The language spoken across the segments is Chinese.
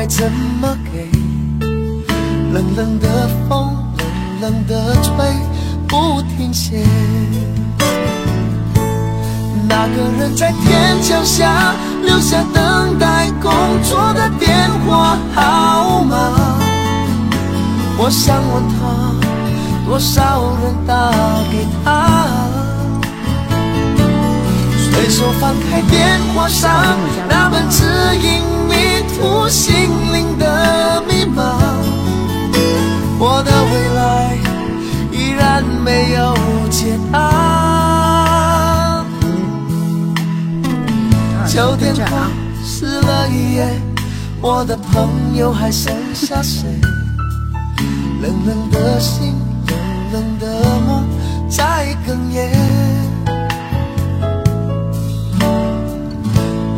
该怎么给？冷冷的风，冷冷的吹，不停歇。那个人在天桥下留下等待工作的电话号码，我想问他，多少人打给他？随手翻开电话上那本指引迷途心灵的密码，我的未来依然没有解答。旧电话湿了一夜，我的朋友还剩下谁？冷冷的心，冷冷的梦在哽咽。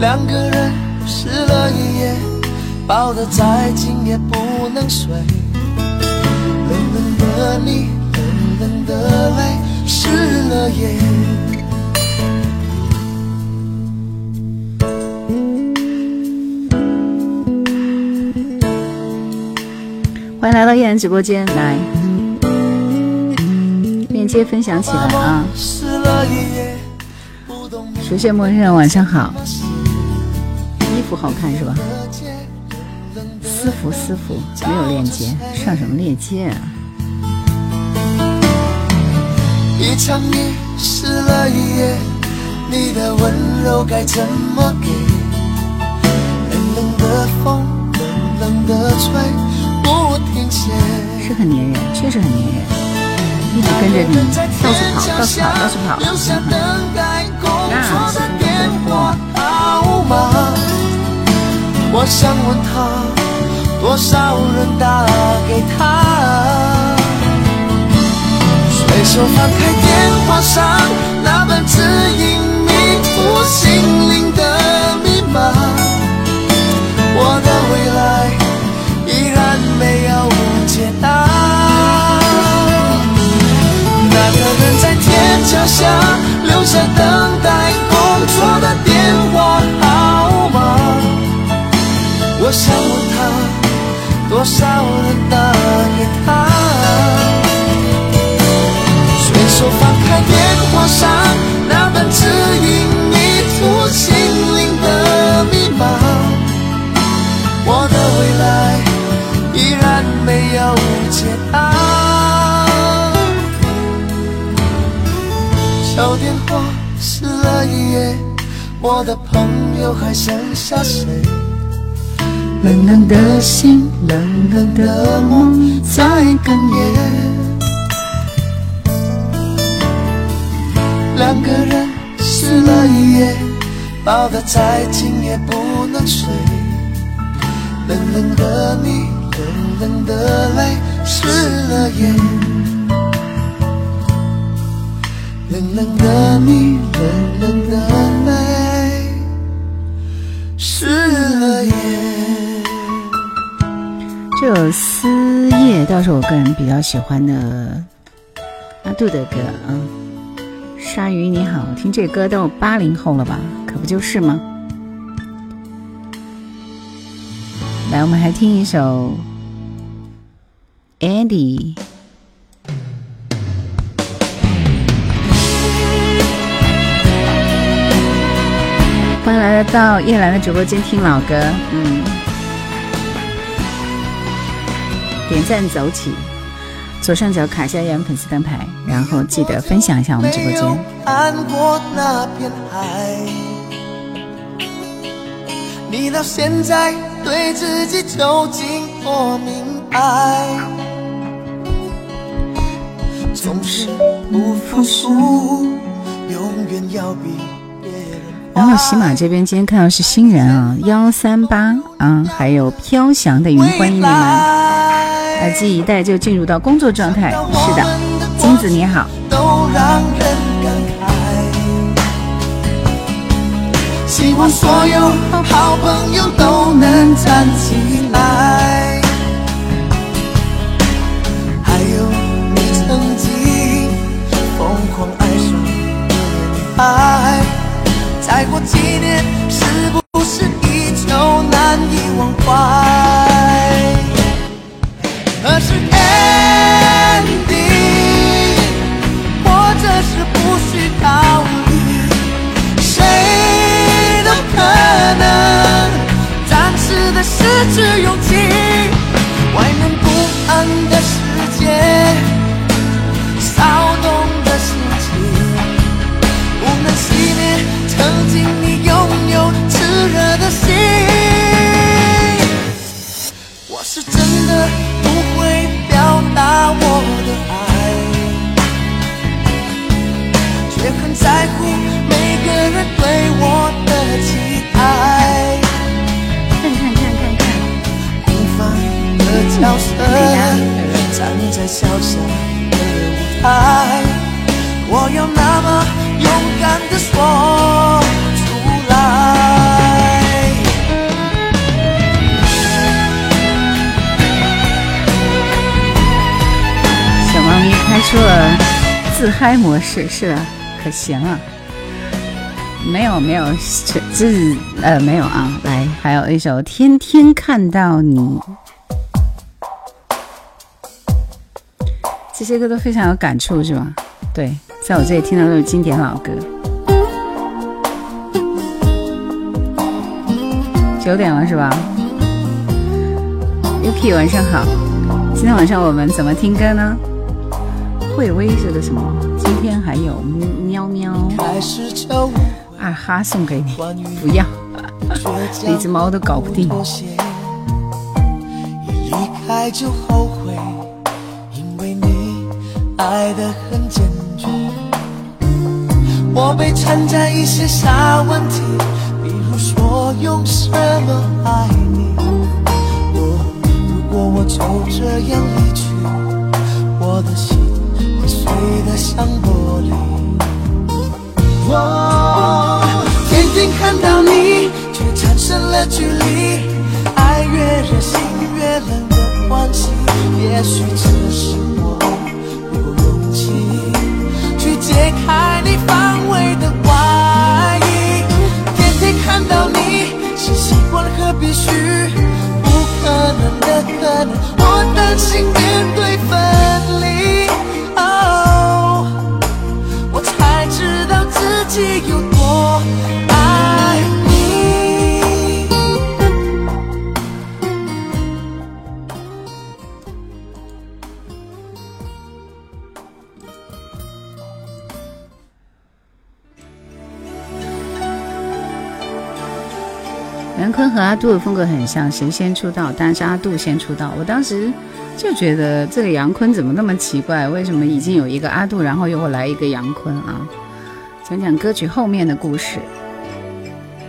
两个人湿了一夜，抱得再紧也不能睡。冷冷的你，冷冷的泪，湿了夜。欢迎来到叶然直播间，来链接分享起来啊！熟悉陌生人，晚上好。衣服好看是吧？私服私服没有链接，上什么链接啊？一场雨湿了一夜，你的温柔该怎么给？冷冷的风，冷冷的吹。是很粘人，确实很粘人，一直跟着你到处跑，到处跑，到处跑。那是我想问他，多少人打给他？随手翻开电话上那本指引迷途心灵的密码，我的未来。依然没有解答。那个人在天桥下留下等待工作的电我想问他，多少人打给他？随手翻开电话上那本指引迷途心灵的密码。我的未来。依然没有解答。旧电话撕了一夜，我的朋友还剩下谁？冷冷的心，冷冷的梦在哽咽。两个人湿了一夜，抱得再紧也不能睡。冷冷的你。冷冷的泪湿了眼，冷冷的你，冷冷的泪湿了眼。这首《思夜》倒是我个人比较喜欢的阿杜的歌啊。鲨鱼你好，听这歌都八零后了吧？可不就是吗？来，我们还听一首。Andy，欢迎来到叶兰的直播间听老歌，嗯，点赞走起，左上角卡下叶兰粉丝灯牌，然后记得分享一下我们直播间。你到现在对自己究竟多明白？总是不服输，永远要比然后喜马这边今天看到是新人啊，幺三八啊，还有飘翔的云，欢迎你们！耳机一戴就进入到工作状态，是的，金子你好。希望所有好朋友都能站起来。还有你曾经疯狂爱，再过几年，是不是依旧难以忘怀？只有的角色，站在小小的舞台，我要那么勇敢的说出来。小猫咪开出了自嗨模式，是的，可行啊。没有没有，自呃没有啊。来，还有一首《天天看到你》，这些歌都非常有感触，是吧？对，在我这里听到都是经典老歌。九点了是吧？Yuki 晚上好，今天晚上我们怎么听歌呢？会威是个什么？今天还有喵喵。二哈送给你，不要，一只 猫都搞不定。一离开就后爱得很坚决。我被缠在一些小问题，比如说用什么爱你。我如果我就这样离去，我的心会碎得像玻璃。我天天看到你，却产生了距离。爱越热心越冷的关系，也许只是解开你防卫的外衣。天天看到你，是习惯和必须，不可能的可能，我担心面对分离。哦，我才知道自己有多和阿杜的风格很像，谁先出道？当然是阿杜先出道。我当时就觉得这个杨坤怎么那么奇怪？为什么已经有一个阿杜，然后又会来一个杨坤啊？讲讲歌曲后面的故事。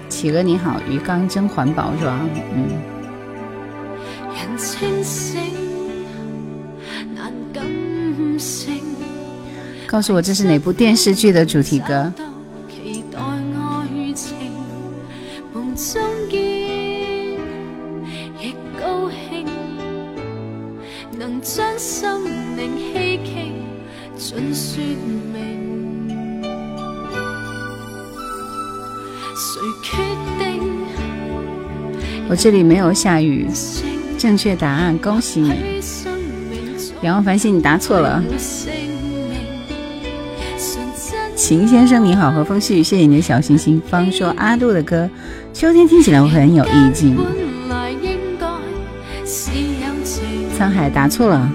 企鹅你好，鱼缸真环保是吧？嗯。人清醒，难感性。告诉我这是哪部电视剧的主题歌？这里没有下雨。正确答案，恭喜你！仰望繁星，你答错了。秦先生你好，和风细雨，谢谢你的小心心。方说阿杜的歌，秋天听起来会很有意境。沧海答错了。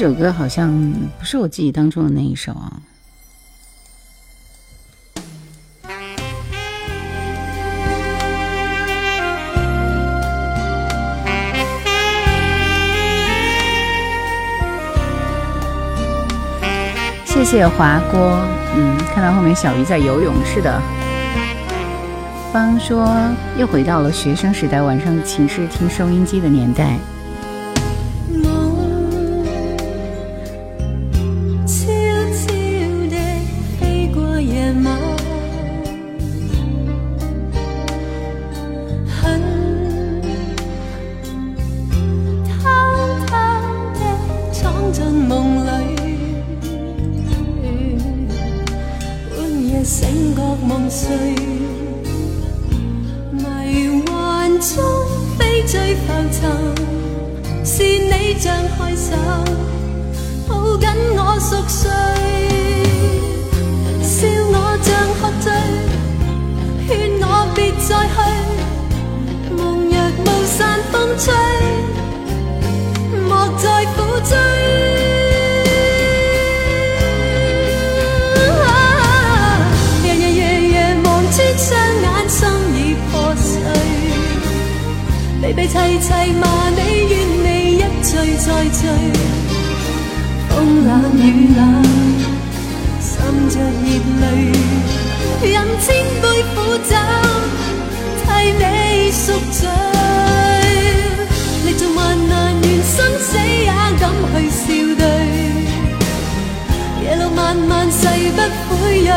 这首歌好像不是我记忆当中的那一首啊。谢谢华锅，嗯，看到后面小鱼在游泳，是的。方说又回到了学生时代，晚上寝室听收音机的年代。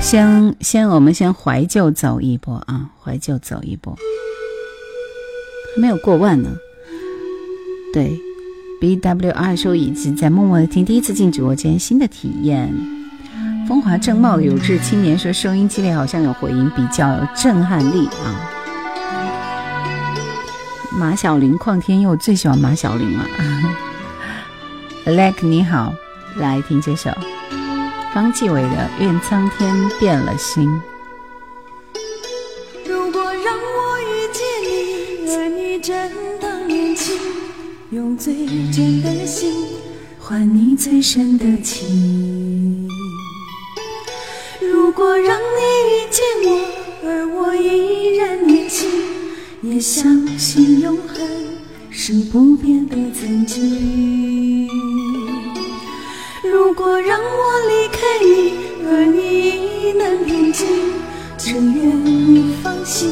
先先我们先怀旧走一波啊，怀旧走一波，还没有过万呢。对，B W R 说以及在默默的听第一次进直播间新的体验。风华正茂有志青年说收音机里好像有回音，比较有震撼力啊。马小玲，邝天佑最喜欢马小玲了。啊 Alec 你好，来听这首方季韦的《愿苍天变了心》。如果让我遇见你，而你正当年轻，用最真的心换你最深的情。如果让你遇见我，而我依然年轻。也相信永恒是不变的曾经。如果让我离开你，而你能平静，只愿你放心，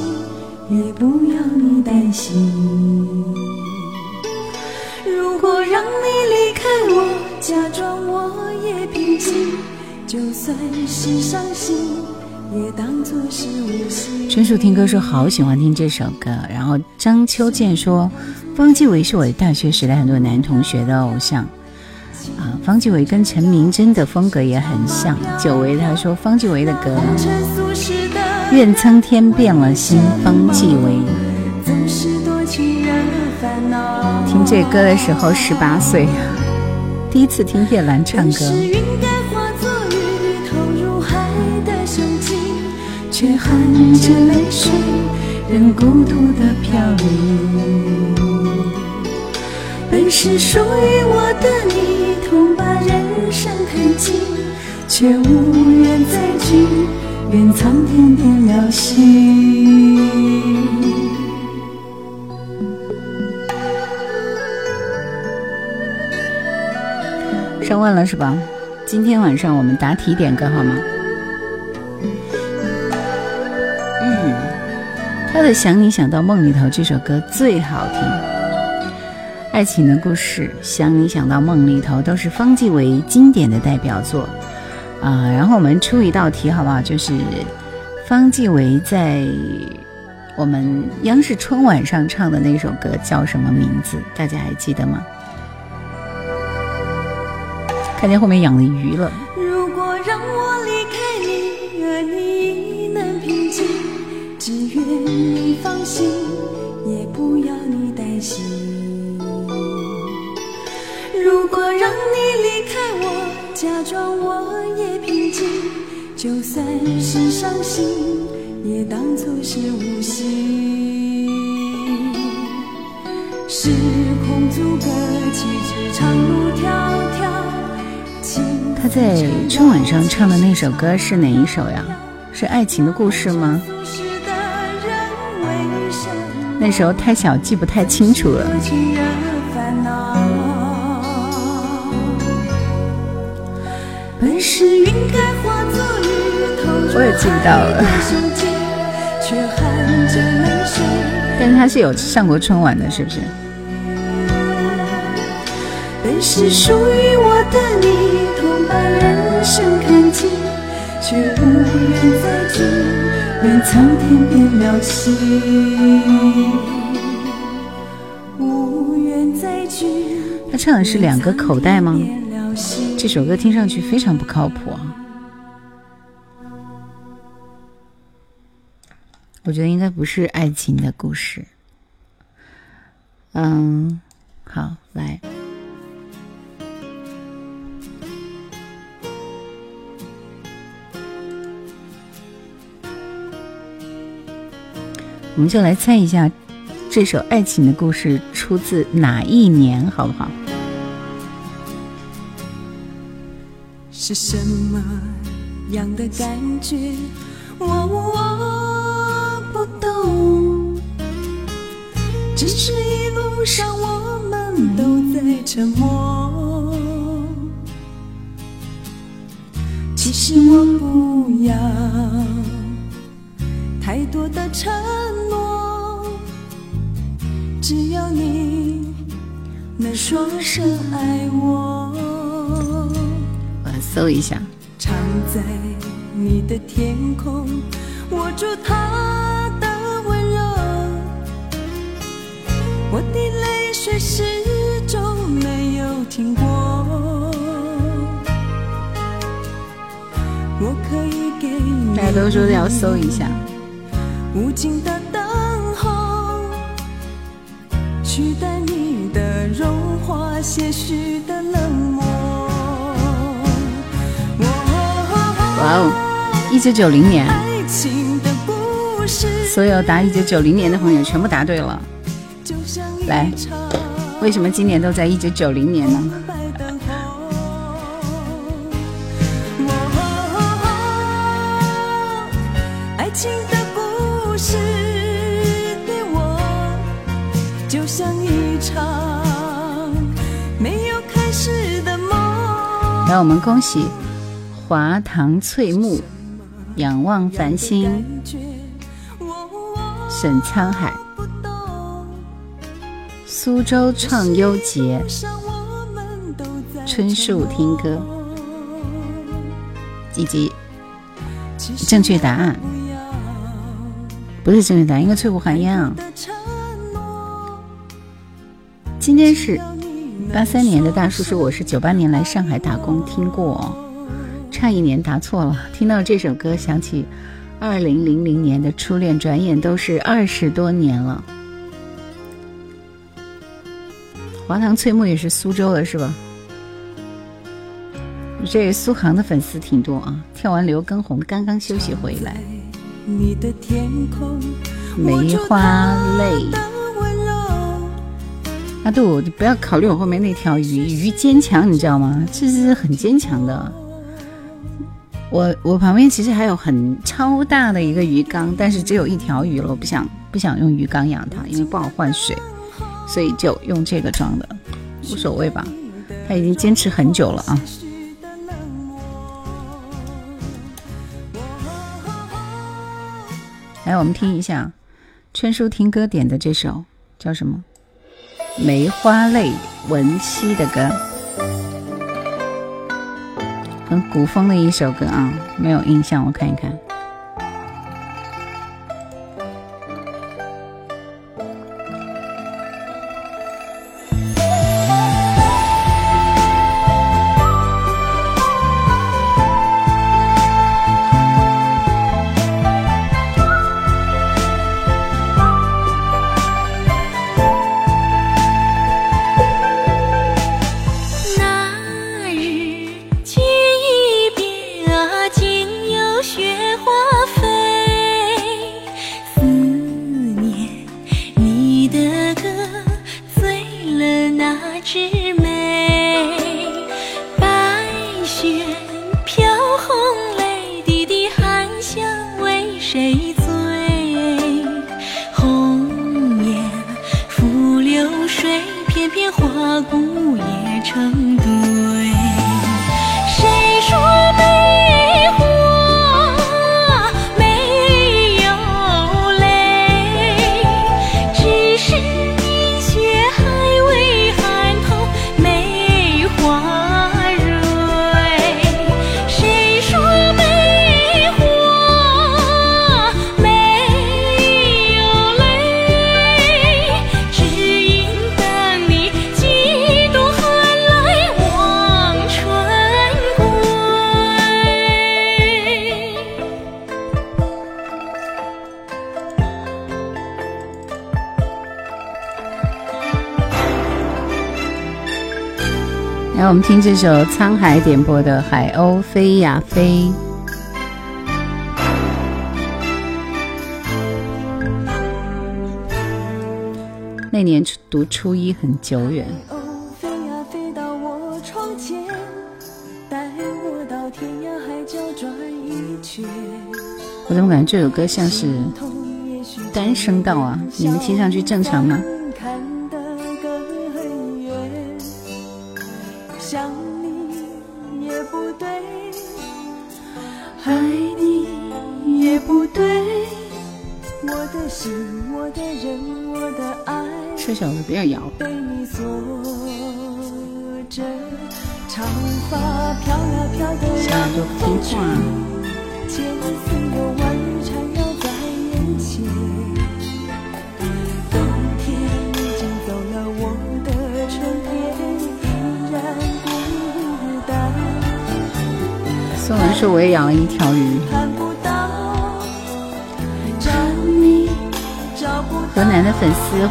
也不要你担心。如果让你离开我，假装我也平静，就算是伤心。也当作是无心春树听歌说好喜欢听这首歌，然后张秋健说方季韦是我大学时代很多男同学的偶像啊，方季韦跟陈明真的风格也很像。久违他说方季韦的歌，愿苍天变了心，方季韦。听这歌的时候十八岁，第一次听叶兰唱歌。却含着泪水，任孤独的飘零。本是属于我的你，痛把人生看尽，却无缘再聚。愿苍天变了心。上万了是吧？今天晚上我们答题点歌好吗？他的《想你想到梦里头》这首歌最好听，爱情的故事《想你想到梦里头》都是方季韦经典的代表作啊。然后我们出一道题好不好？就是方季韦在我们央视春晚上唱的那首歌叫什么名字？大家还记得吗？看见后面养了鱼了。如果让我离开你，而你能平静，只愿你。放心，也不要你担心。如果让你离开我，假装我也平静，就算是伤心，也当作是无心。时空阻隔，岂知长路迢迢。他在春晚上唱的那首歌是哪一首呀？是爱情的故事吗？那时候太小，记不太清楚了。我也记不到了。但是他是有上过春晚的，是不是？本是属于我的你，同把人生看尽，却无缘再聚，愿苍天变了心。无缘再聚。他唱的是两个口袋吗？这首歌听上去非常不靠谱啊！我觉得应该不是爱情的故事。嗯，好，来，我们就来猜一下，这首爱情的故事出自哪一年，好不好？是什么样的感觉？我我不懂。只是一路上我们都在沉默。其实我不要太多的承诺，只要你能说声爱我。搜一下。常在你的天空，握住他的温柔。我的泪水始终没有停过。我可以给你。大家都说要搜一下。无尽的等候，取代你的融化，些许的冷哇哦，一九九零年，所有答一九九零年的朋友全部答对了。来，为什么今年都在一九九零年呢？让，我们恭喜。华堂翠幕，仰望繁星，沈沧海，苏州创优节，春树听歌，以及正确答案不是正确答案，应该翠湖寒烟啊。今天是八三年的大叔说我是九八年来上海打工，听过。差一年答错了，听到这首歌想起二零零零年的初恋，转眼都是二十多年了。华堂翠木也是苏州的，是吧？这苏杭的粉丝挺多啊！跳完刘畊宏刚刚休息回来。梅花泪。阿杜，你不要考虑我后面那条鱼，鱼坚强，你知道吗？这是很坚强的。我我旁边其实还有很超大的一个鱼缸，但是只有一条鱼了，我不想不想用鱼缸养它，因为不好换水，所以就用这个装的，无所谓吧。它已经坚持很久了啊。来，我们听一下春叔听歌点的这首叫什么？梅花泪，文熙的歌。很古风的一首歌啊，没有印象，我看一看。花骨也成毒。们听这首沧海点播的《海鸥飞呀飞》。那年读初一很久远。我怎么感觉这首歌像是单声道啊？你们听上去正常吗？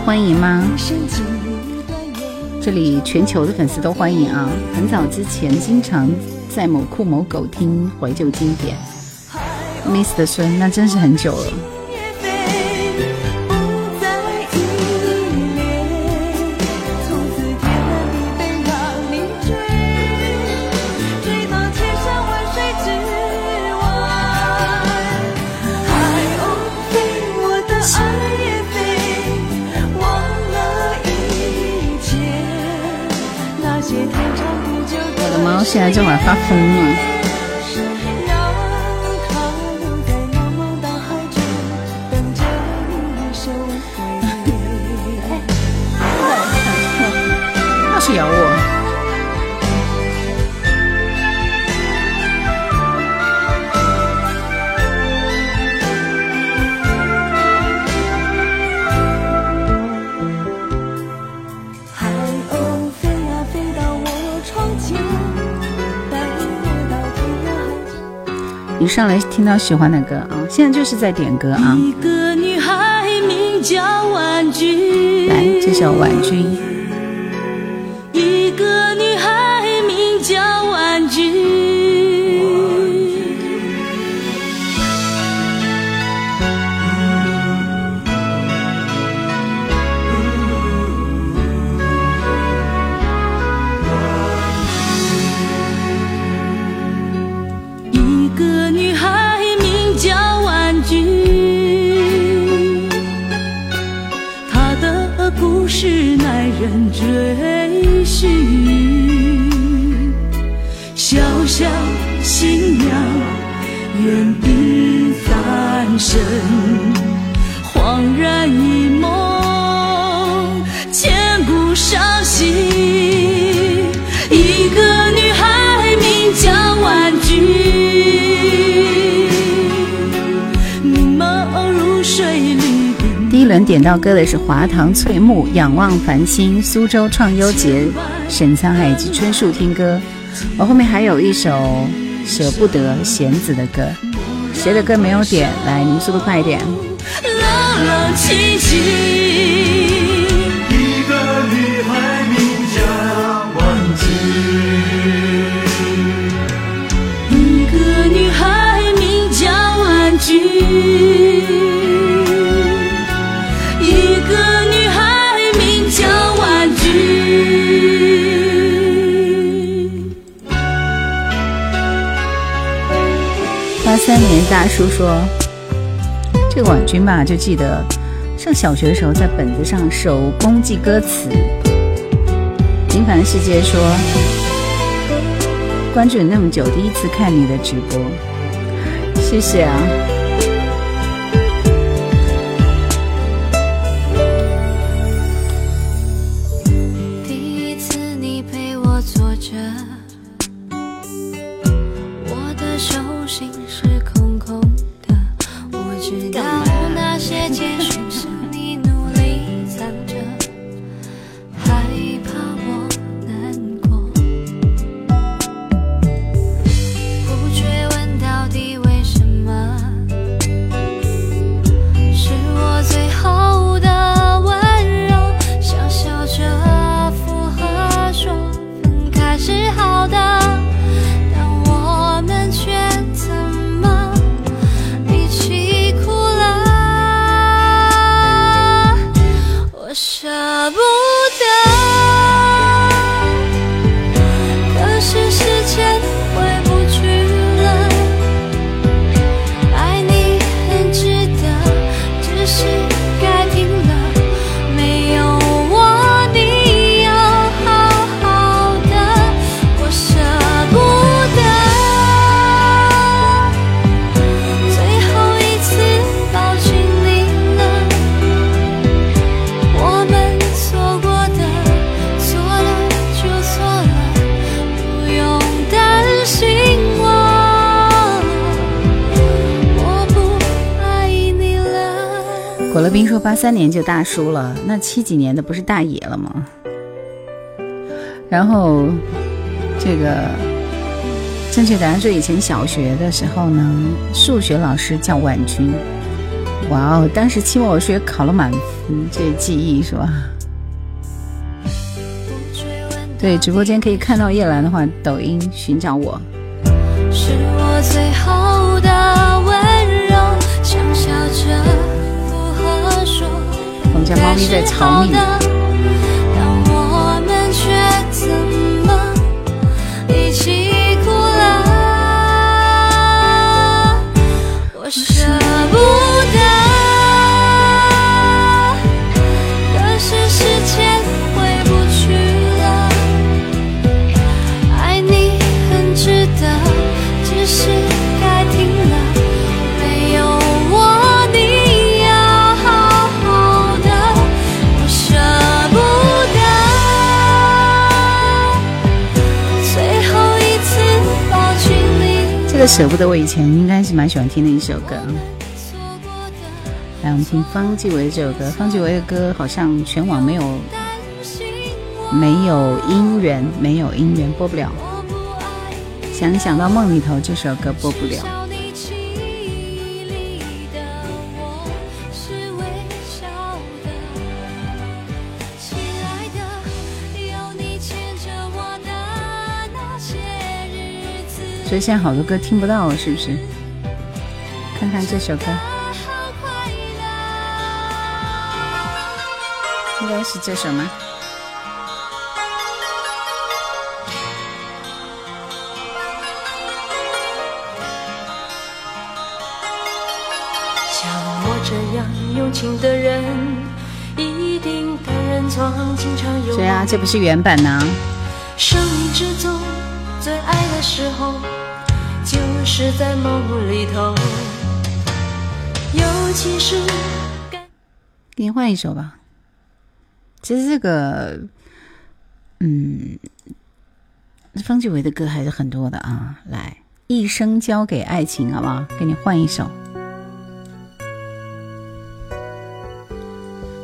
欢迎吗？这里全球的粉丝都欢迎啊！很早之前经常在某酷某狗听怀旧经典，Miss 的孙那真是很久了。现在这会儿发疯了。你上来听到喜欢的歌啊，现在就是在点歌啊。来，这首《婉君》。人恍然一梦，千古伤心。一个女孩名叫婉君。第一轮点到歌的是华堂翠木、仰望繁星、苏州创优节、沈沧海以及春树听歌。我后面还有一首舍不得弦子的歌，谁的歌没有点？来，你们速度快一点。冷冷清清。三年大叔说：“这个婉君吧，就记得上小学的时候在本子上手工记歌词，平凡世界说，关注你那么久，第一次看你的直播，谢谢啊。八三年就大叔了，那七几年的不是大爷了吗？然后，这个正确答案说，以前小学的时候呢，数学老师叫婉君。哇哦，当时期末数学考了满分，这记忆是吧？对，直播间可以看到叶兰的话，抖音寻找我。是我最后的们家猫咪在吵你。舍不得，舍不得我以前应该是蛮喜欢听的一首歌。来，我们听方季韦这首歌。方季韦的歌好像全网没有没有音源，没有音源播不了。想想到梦里头这首歌播不了。所以现在好多歌听不到了，是不是？看看这首歌，应该是这首吗？像我这样有情的人，一定被人闯，经常有。对啊，这不是原版呢。生命之中最爱的时候。就是在梦里头，尤其是给你换一首吧。其实这个，嗯，方季韦的歌还是很多的啊。来，一生交给爱情，好不好？给你换一首。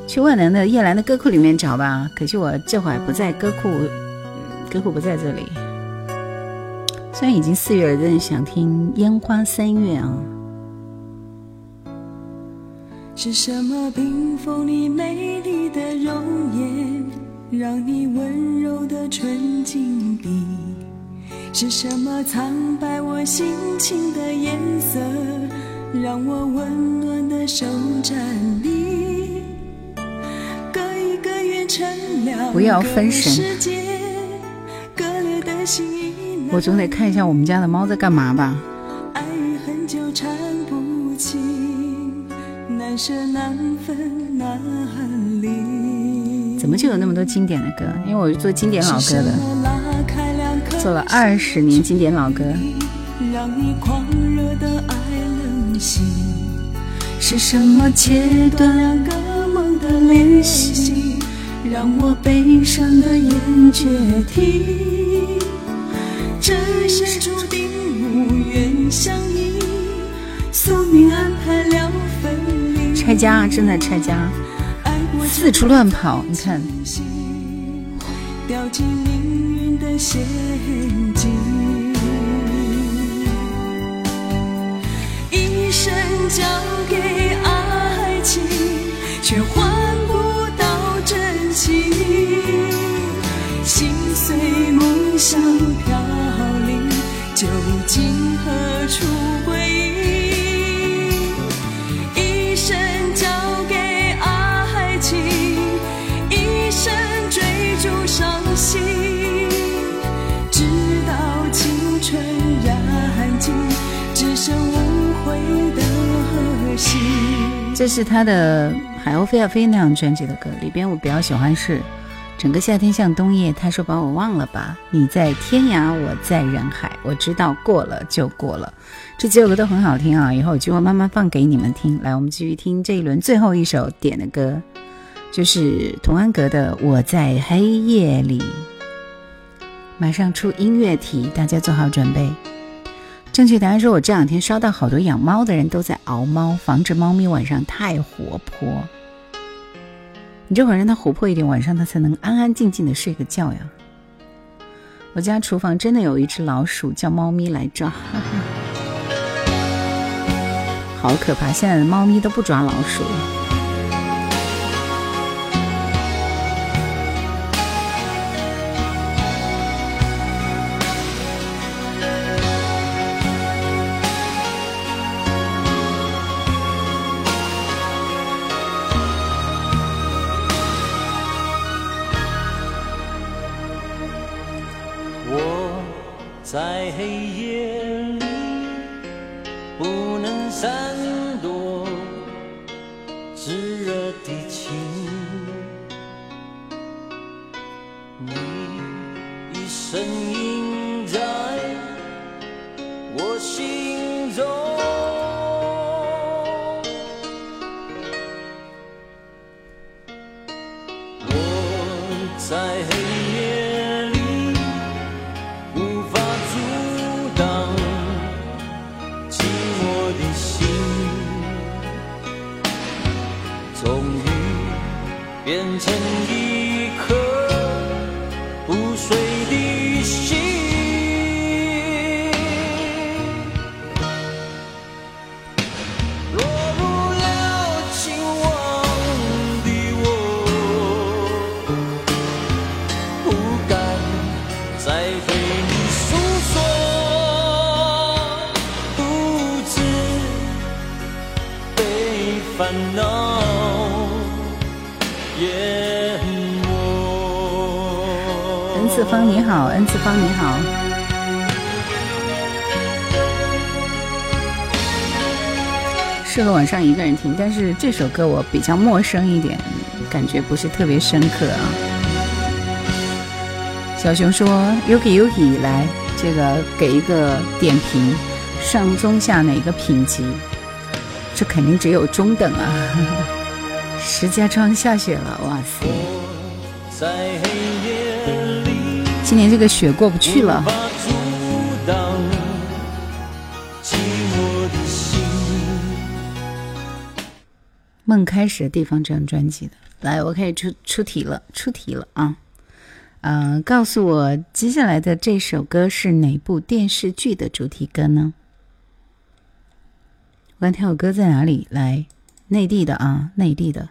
去万能的叶兰的歌库里面找吧。可惜我这会儿不在歌库，歌库不在这里。虽然已经四月了，但是想听烟花三月啊。是什么冰封你美丽的容颜，让你温柔的纯净地？是什么苍白我心情的颜色，让我温暖的手站立？隔一个月成了不要分神。割裂的心我总得看一下我们家的猫在干嘛吧。怎么就有那么多经典的歌？因为我是做经典老歌的，做了二十年经典老歌。让你狂热的爱冷心，是什么切断两个梦的联系？让我悲伤的眼决堤。这是注定无缘相依，宿命安排了分离。拆家，正在拆家，四处乱跑，你看。掉进命运的陷阱。生交给爱情，却换不到真情。心碎梦想飘零，究竟何处归隐？一生交给爱情，一生追逐伤心，直到青春燃尽，只剩无悔。这是他的《海鸥飞啊飞》那样专辑的歌，里边我比较喜欢是《整个夏天像冬夜》。他说：“把我忘了吧，你在天涯，我在人海。我知道过了就过了。”这几首歌都很好听啊，以后有机会慢慢放给你们听。来，我们继续听这一轮最后一首点的歌，就是童安格的《我在黑夜里》。马上出音乐题，大家做好准备。正确答案是：“我这两天刷到好多养猫的人都在熬猫，防止猫咪晚上太活泼。你这会儿让它活泼一点，晚上它才能安安静静的睡个觉呀。”我家厨房真的有一只老鼠，叫猫咪来抓，好可怕！现在的猫咪都不抓老鼠。了能好，恩赐方你好。适合晚上一个人听，但是这首歌我比较陌生一点，感觉不是特别深刻啊。小熊说：“Yuki Yuki，来，这个给一个点评，上中下哪个品级？这肯定只有中等啊。”石家庄下雪了，哇塞！今年这个雪过不去了。梦开始的地方这张专辑的，来，我可以出出题了，出题了啊！嗯，告诉我接下来的这首歌是哪部电视剧的主题歌呢？我看这首歌在哪里？来，内地的啊，内地的。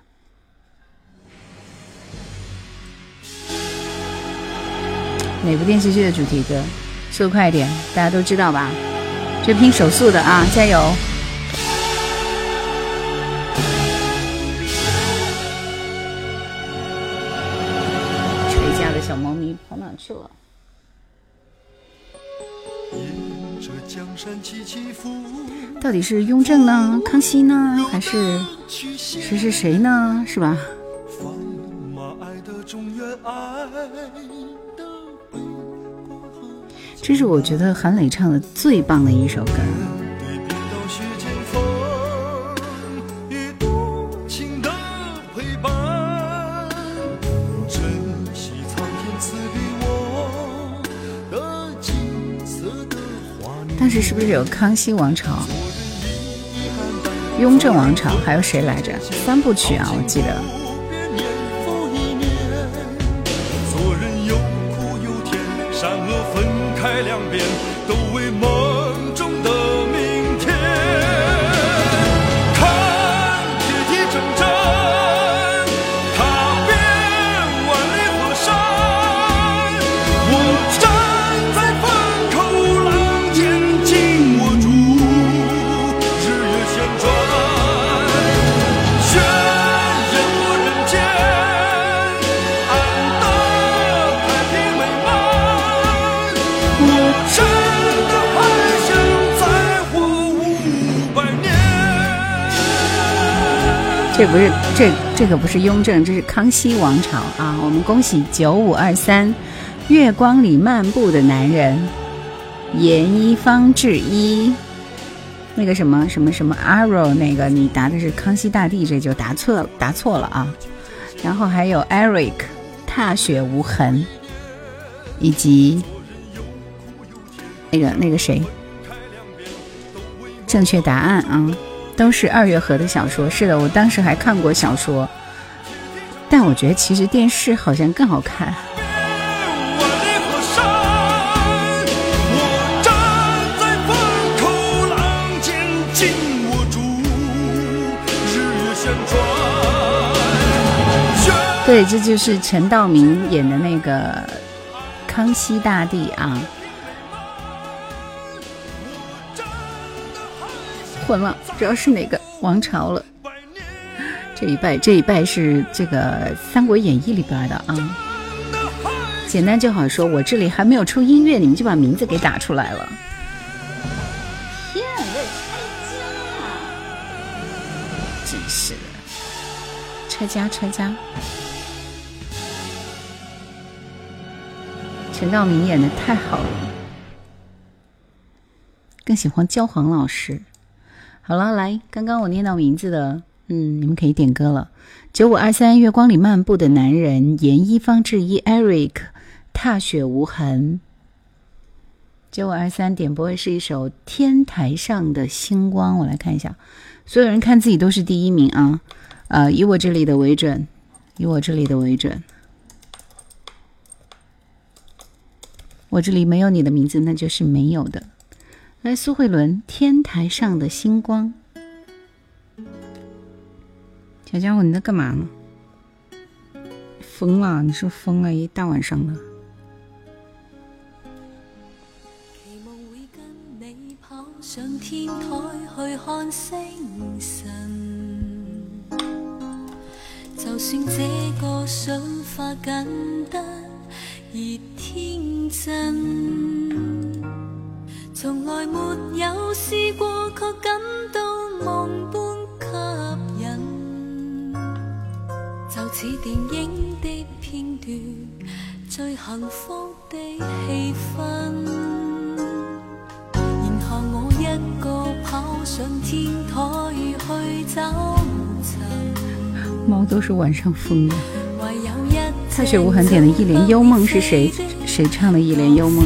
哪部电视剧的主题歌？说快一点，大家都知道吧？这拼手速的啊，加油！垂家的小猫咪跑哪去了？到底是雍正呢？康熙呢？还是谁是谁呢？是吧？这是我觉得韩磊唱的最棒的一首歌。当时是不是有康熙王朝、雍正王朝，还有谁来着？三部曲啊，我记得。这不是这这个不是雍正，这是康熙王朝啊！我们恭喜九五二三，月光里漫步的男人，严一方志一，那个什么什么什么 arrow 那个你答的是康熙大帝，这就答错了，答错了啊！然后还有 Eric 踏雪无痕，以及那个那个谁，正确答案啊！都是二月河的小说，是的，我当时还看过小说，但我觉得其实电视好像更好看。对，这就是陈道明演的那个康熙大帝啊。混了，主要是哪个王朝了？这一拜，这一拜是这个《三国演义》里边的啊。简单就好说，我这里还没有出音乐，你们就把名字给打出来了。天，这拆家，真是的，拆家拆家。陈道明演的太好了，更喜欢焦黄老师。好了，来，刚刚我念到名字的，嗯，你们可以点歌了。九五二三，月光里漫步的男人，严一方志一，Eric，踏雪无痕。九五二三点播是一首《天台上的星光》，我来看一下，所有人看自己都是第一名啊，呃，以我这里的为准，以我这里的为准，我这里没有你的名字，那就是没有的。来，苏慧伦，《天台上的星光》。小家伙，你在干嘛呢？疯了？你是疯了？一大晚上的。上天台去看星辰就算这个想法简单而天真。从来没有试过，却感到梦般吸引。就似电影的片段，最幸福的气氛。然后我一个跑上天台去找寻。猫都是晚上疯的。蔡雪无痕点的《一帘幽梦》是谁？谁唱的《一帘幽梦》？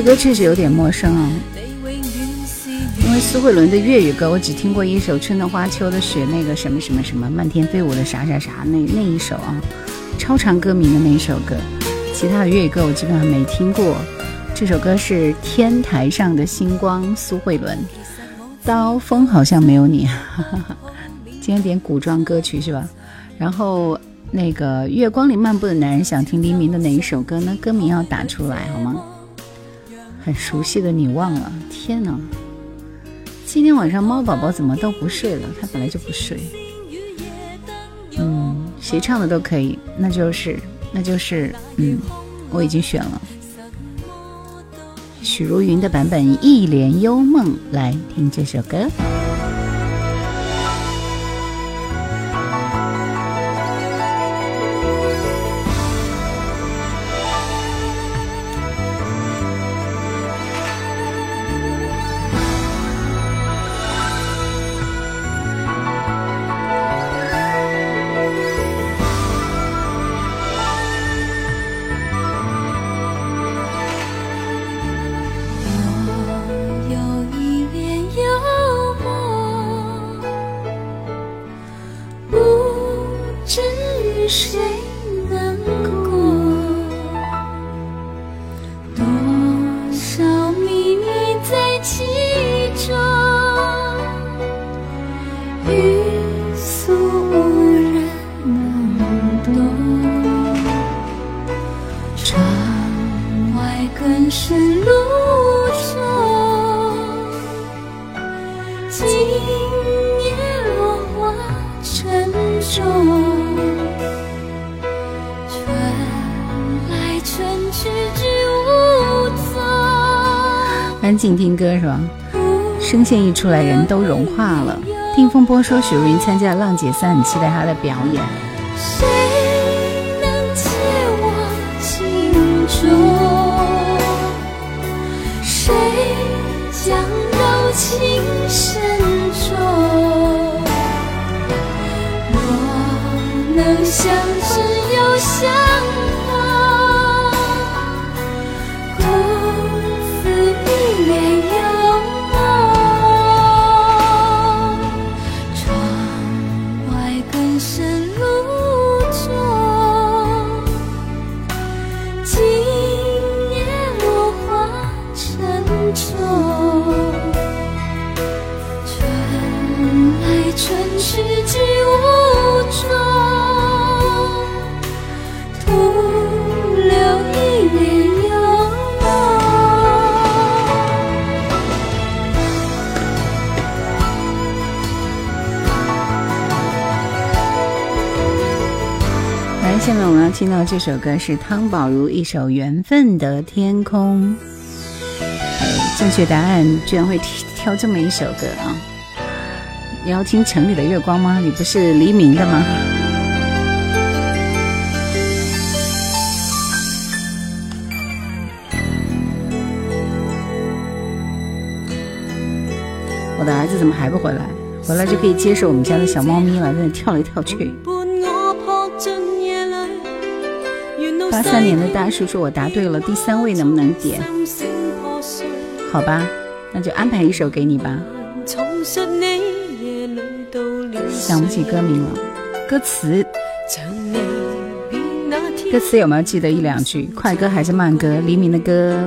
这歌确实有点陌生啊！因为苏慧伦的粤语歌，我只听过一首《春的花秋的雪》，那个什么什么什么漫天飞舞的啥啥啥，那那一首啊，超长歌名的那一首歌。其他的粤语歌我基本上没听过。这首歌是《天台上的星光》，苏慧伦。刀锋好像没有你，哈哈今天点古装歌曲是吧？然后那个月光里漫步的男人想听黎明的哪一首歌呢？歌名要打出来好吗？很熟悉的你忘了？天哪！今天晚上猫宝宝怎么都不睡了？它本来就不睡。嗯，谁唱的都可以，那就是那就是嗯，我已经选了。许茹芸的版本《一帘幽梦》，来听这首歌。出来，人都融化了。听风波说，许茹芸参加浪姐三，很期待她的表演。这首歌是汤宝如一首《缘分的天空》。正确答案居然会挑这么一首歌啊！你要听城里的月光吗？你不是黎明的吗？我的儿子怎么还不回来？回来就可以接受我们家的小猫咪了，在那跳来跳去。八三年的大叔说：“我答对了，第三位能不能点？好吧，那就安排一首给你吧。想不起歌名了，歌词，歌词有没有记得一两句？快歌还是慢歌？黎明的歌。”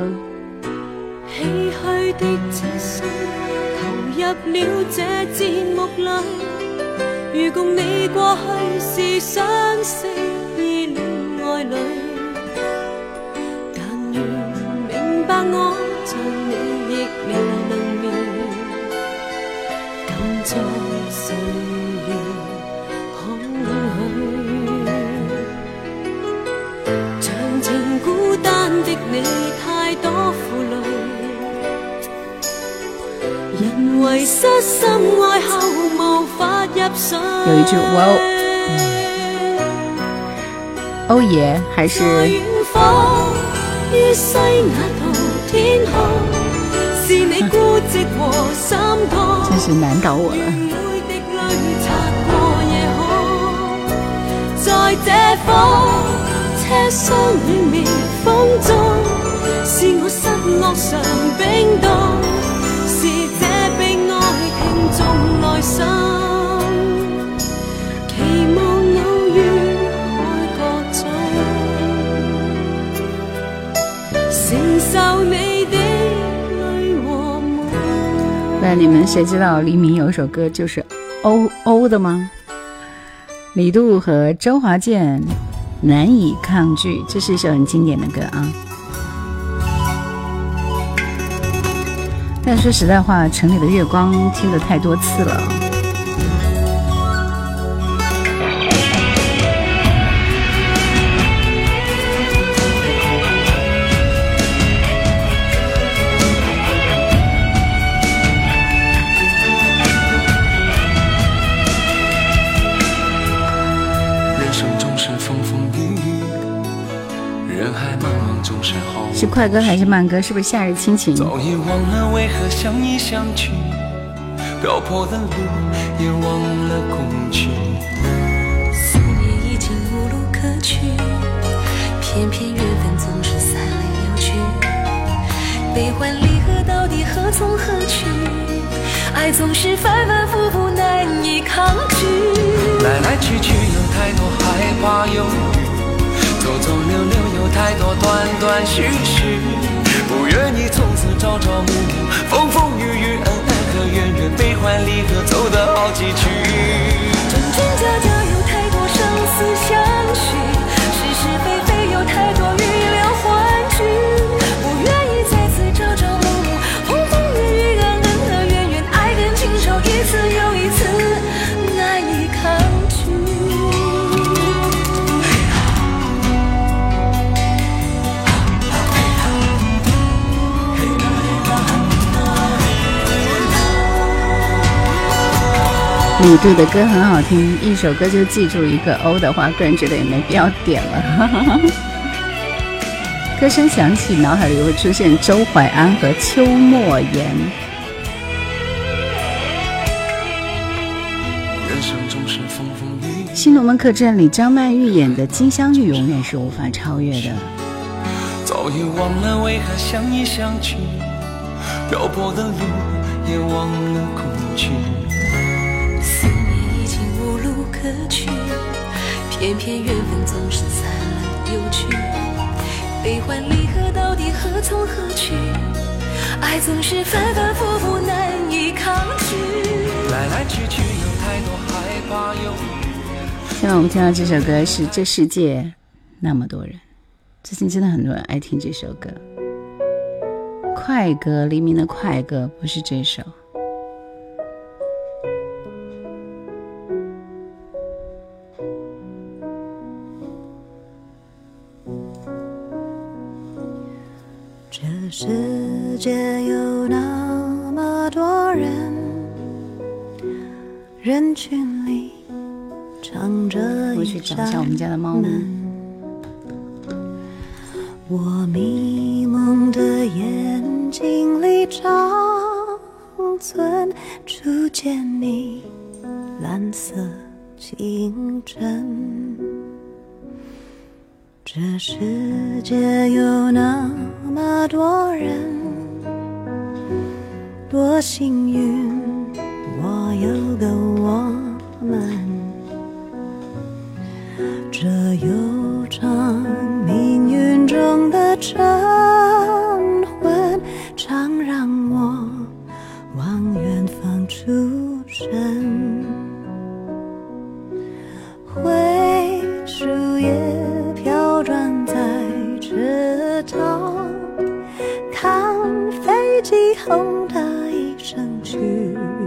我像你亦未能眠，敢将岁月空虚，长情孤单的你太多负累，人为失心爱后无法入睡。有一句哇哦，欧耶，还是。天空是你孤寂和心痛。真是难倒我每滴泪擦过夜空在这火车厢里面风中是我失落上冰冻是这悲哀听众内心那你们谁知道黎明有一首歌就是欧欧的吗？李杜和周华健难以抗拒，这是一首很经典的歌啊。但说实在话，城里的月光听了太多次了。是快歌还是慢歌？是不是夏日亲情？早已忘了为何相依相聚，漂泊的路也忘了共去。思念已经无路可去，偏偏缘分总是散来又聚。悲欢离合到底何从何去？爱总是反反复复难以抗拒。来来去去有太多害怕犹豫。走走留留有太多断断续续，不愿意从此朝朝暮暮，风风雨雨，恩恩和怨怨，悲欢离合，走得好崎岖。李杜的歌很好听，一首歌就记住一个 O 的话，个人觉得也没必要点了。歌声响起，脑海里会出现周淮安和邱莫言。《新龙门客栈》里张曼玉演的金镶玉永远是无法超越的。早已忘了为何相依相聚，漂泊的路也忘了恐惧。偏偏缘分总是散了又去，悲欢离合到底何从何去？爱总是反反复复难以抗拒。来来去去有太多害怕犹豫。现在我们听到这首歌是《这世界那么多人》，最近真的很多人爱听这首歌，快歌，黎明的快歌，不是这首。界有那么多人，人群里藏着一扇门。我迷蒙的眼睛里长存初见你蓝色清晨。这世界有那么多人，多幸运，我有个我们。这悠长命运中的晨昏，常让我往远方出神。灰树叶。飘转在池塘，看飞机轰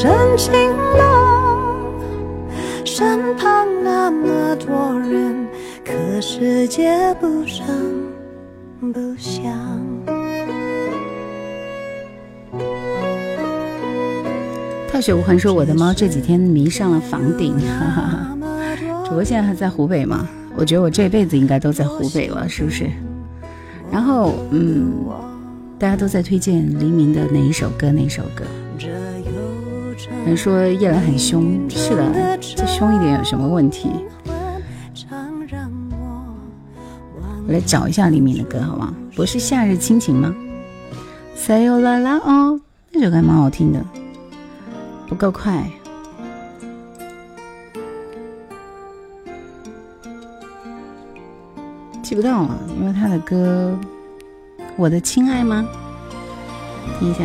你一身晴朗。身旁那么多人，可世界不声不响。踏雪无痕说：“我的猫这几天迷上了房顶。”哈哈哈。主播现在还在湖北吗？我觉得我这辈子应该都在湖北了，是不是？然后，嗯，大家都在推荐黎明的哪一首歌？哪一首歌？有人说叶兰很凶，是的，这凶一点有什么问题？我来找一下黎明的歌，好吗？不是《夏日亲情》吗？Say you la la 哦，那首歌还蛮好听的，不够快，记不到了，因为他的歌。我的亲爱吗？听一下。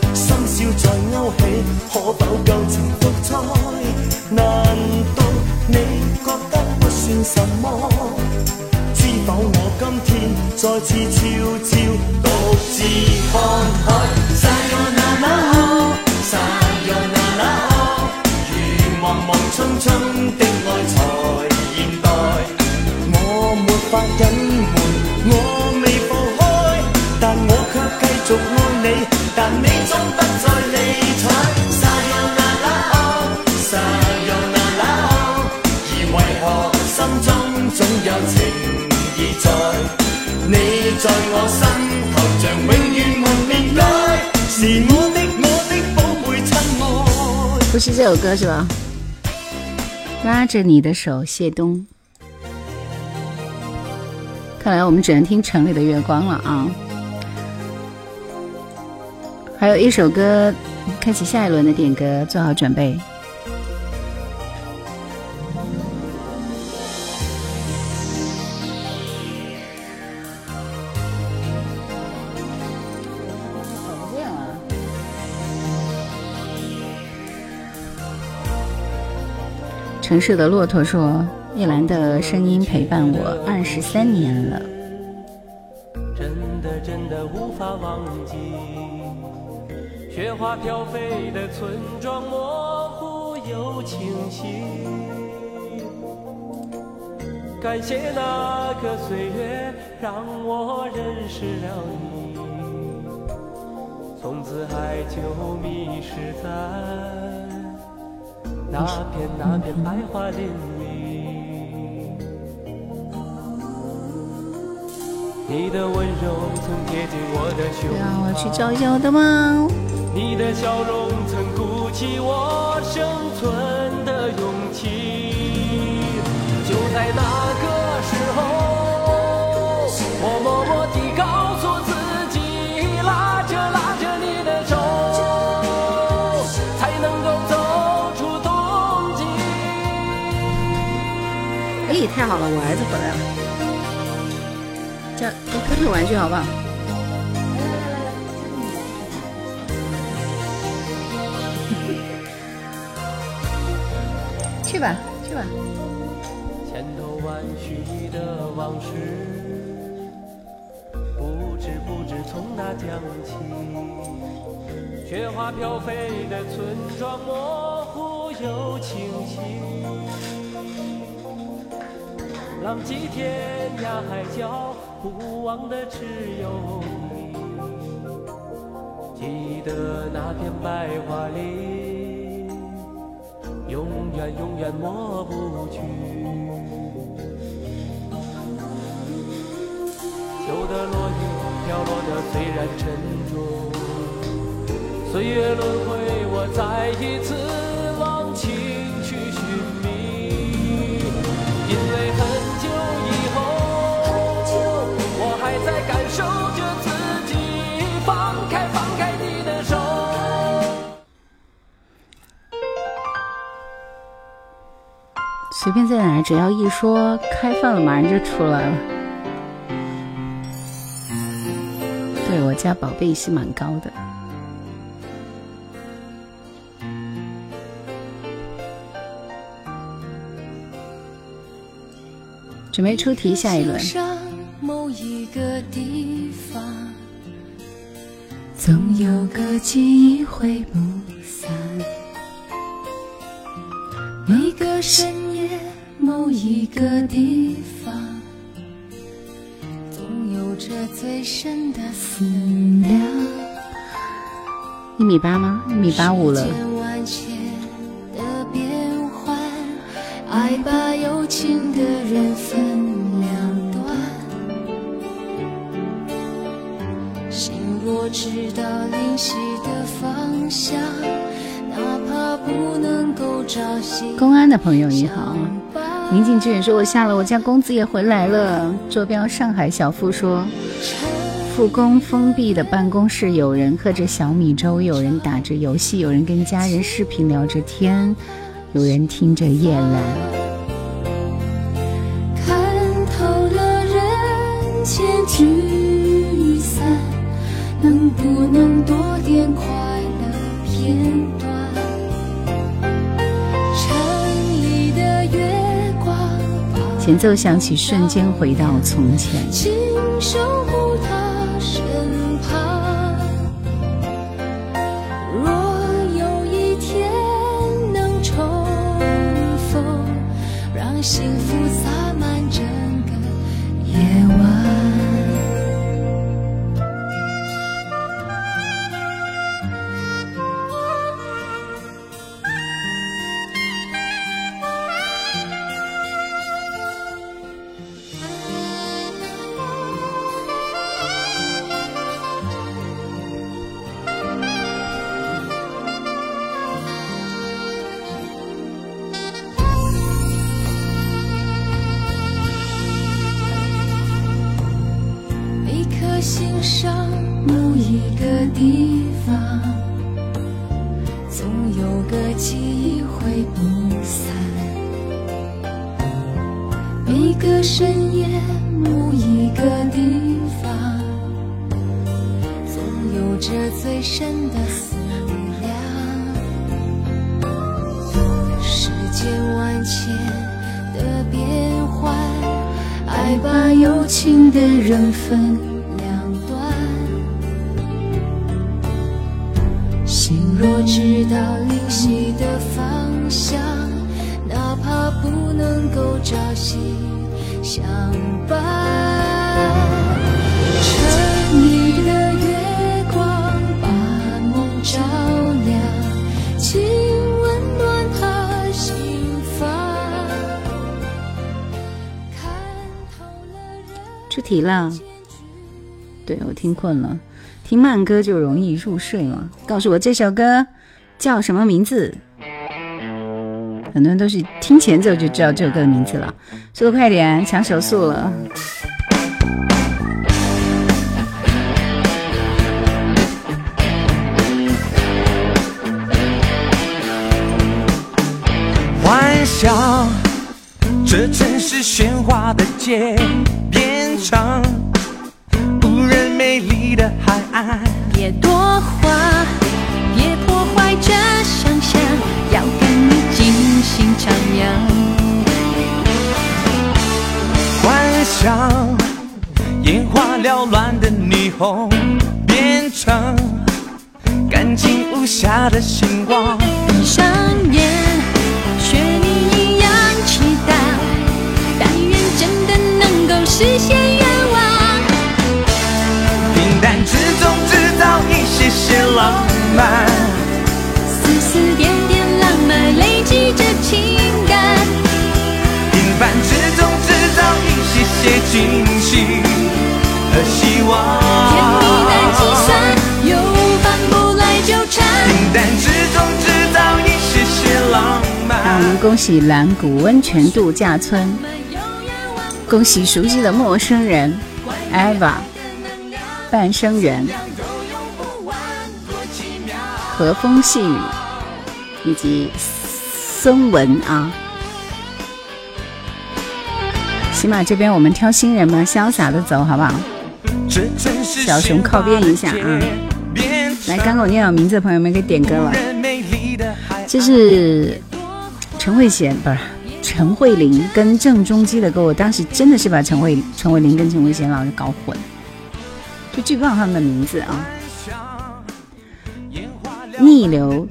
要再勾起可否旧情复赛难道你觉得不算什么？知否我今天再次悄悄独自看海？撒哟那那好撒哟那那好如茫茫匆匆的爱才现代。我没法忍这首歌是吧？拉着你的手，谢东。看来我们只能听城里的月光了啊！还有一首歌，开启下一轮的点歌，做好准备。城市的骆驼说：“叶兰的声音陪伴我二十三年了。”真的真的无法忘记，雪花飘飞的村庄模糊又清晰。感谢那个岁月让我认识了你，从此爱就迷失在。那片那片白桦林里，你的温柔曾贴近我的胸让我去找有的猫。你的笑容曾鼓起我生存的勇气。就在那太好了，我儿子回来了，叫给哥哥玩具好不好？去吧，去吧。千头万绪的往事，不知不知从哪讲起。雪花飘飞的村庄，模糊又清晰。浪迹天涯海角，不忘的只有你。记得那片白桦林，永远永远抹不去。秋的落叶飘落的虽然沉重，岁月轮回，我再一次随便在哪儿，只要一说开放了，马上就出来了。对我家宝贝是蛮高的。准备出题，下一轮。某一个地方总有个记忆挥不散，每个深夜，某一个地方，总有着最深的思量。一米八吗？一米八五了。爱把有情的人分。知道灵犀的方向，哪怕不能够朝夕。公安的朋友你好，宁静致远说：“我下了，我家公子也回来了。”坐标上海小付说：“复工封闭的办公室，有人喝着小米粥，有人打着游戏，有人跟家人视频聊着天，有人听着夜阑。”前奏响起，瞬间回到从前。情的人分两端心若知道灵犀的方向哪怕不能够朝夕相伴沉的对我听困了，听慢歌就容易入睡吗？告诉我这首歌叫什么名字？很多人都是听前奏就知道这首歌的名字了。速度快点，抢手速了。幻想，这城市喧哗的街变成。美丽的海岸，别多话，别破坏这想象，要跟你尽兴徜徉。幻想，眼花缭乱的霓虹，变成干净无瑕的星光。闭上眼，学你一样祈祷，但愿真的能够实现漫，丝丝点点浪漫累积着情感，平凡之中制造一些些惊喜和希望。甜蜜难计算，又反不来纠缠。平淡之中制造一些些浪漫。让我们恭喜蓝谷温泉度假村，恭喜熟悉的陌生人，Eva，半生缘。和风细雨，以及孙文啊，起码这边我们挑新人嘛，潇洒的走，好不好？小熊靠边一下啊！来，刚给我念到名字的朋友们可以点歌了。这是陈慧娴，不是陈慧琳跟郑中基的歌。我当时真的是把陈慧陈慧琳跟陈慧娴老师搞混，就记不到他们的名字啊。逆流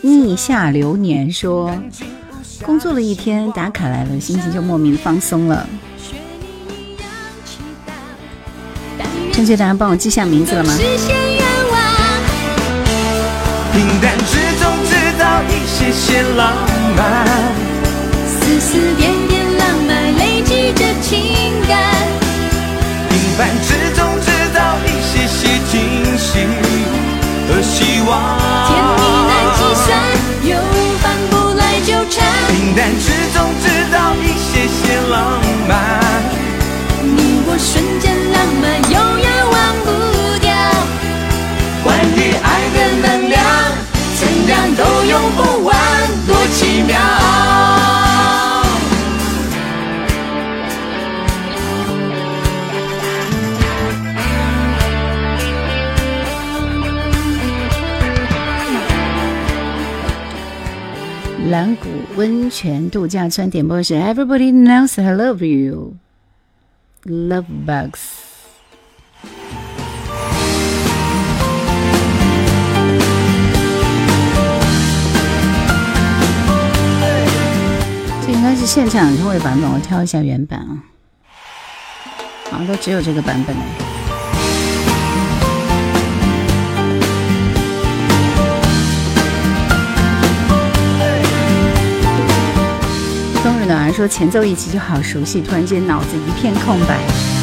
逆下流年说。工作了一天，打卡来了，心情就莫名放松了。正确答案帮我记下名字了吗？蓝谷温泉度假村点播是 Everybody knows I love you, Love Bugs。这应该是现场演唱会版本，我挑一下原版啊。好像都只有这个版本哎。暖儿说前奏一起就好熟悉，突然间脑子一片空白。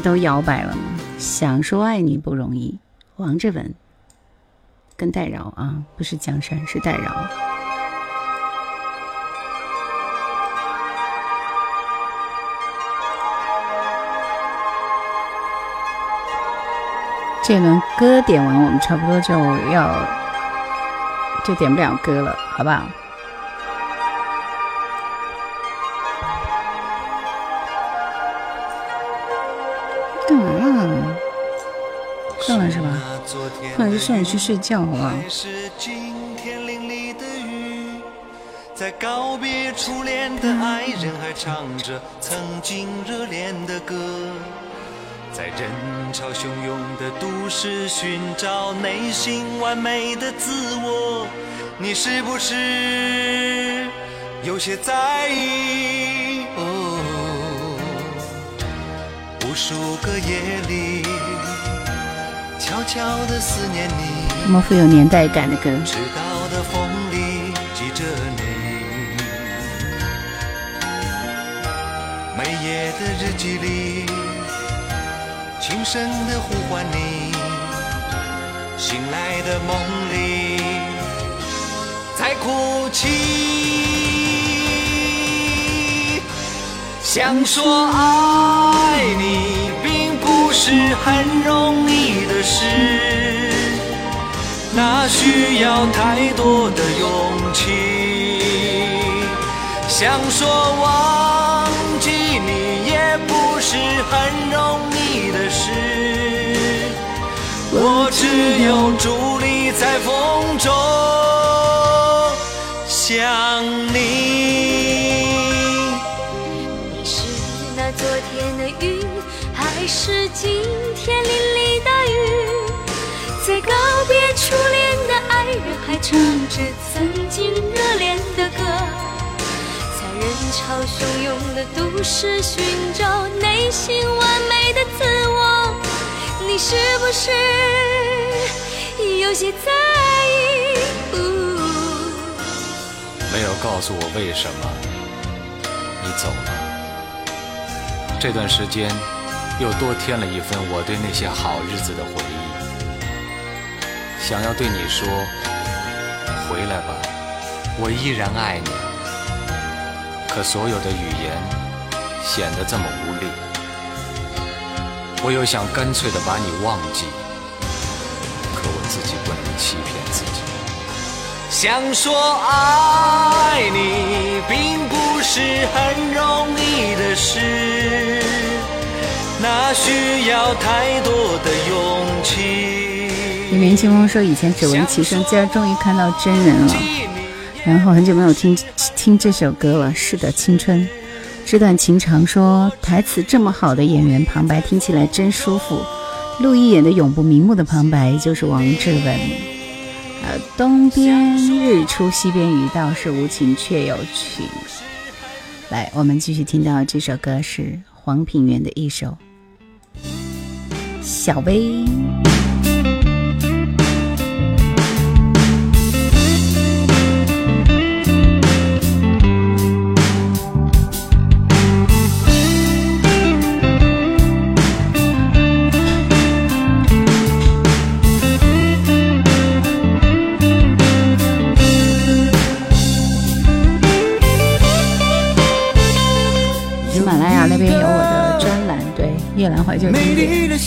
都摇摆了吗？想说爱你不容易，王志文跟戴娆啊，不是江山，是戴娆。这轮歌点完，我们差不多就要就点不了歌了，好不好？那就送你去睡觉，好不好？在告别初恋的爱人，还唱着曾经热恋的歌，在人潮汹涌的都市寻找内心完美的自我，你是不是有些在意？哦。无数个夜里，悄悄地思念你。多么富有年代感的歌。直到的风里记着你，每夜的日记里，轻声的呼唤你。醒来的梦里，在哭泣。想说爱你，是很容易的事，那需要太多的勇气。想说忘记你，也不是很容易的事，我只有伫立在风中想你。初恋的爱人，还唱着曾经热恋的歌，在人潮汹涌的都市寻找内心完美的自我，你是不是有些在意？没有告诉我为什么你走了，这段时间。又多添了一份我对那些好日子的回忆，想要对你说，回来吧，我依然爱你。可所有的语言显得这么无力，我又想干脆的把你忘记，可我自己不能欺骗自己。想说爱你，并不是很容易的事。那需要太多的勇气。袁清风说：“以前只闻其声，今儿终于看到真人了。然后很久没有听听这首歌了。是的，青春，这段情长。说台词这么好的演员旁白听起来真舒服。陆毅演的永不瞑目的旁白就是王志文。呃，东边日出西边雨，倒是无情却有情。来，我们继续听到这首歌是黄品源的一首。”小薇。夜阑怀旧经典》。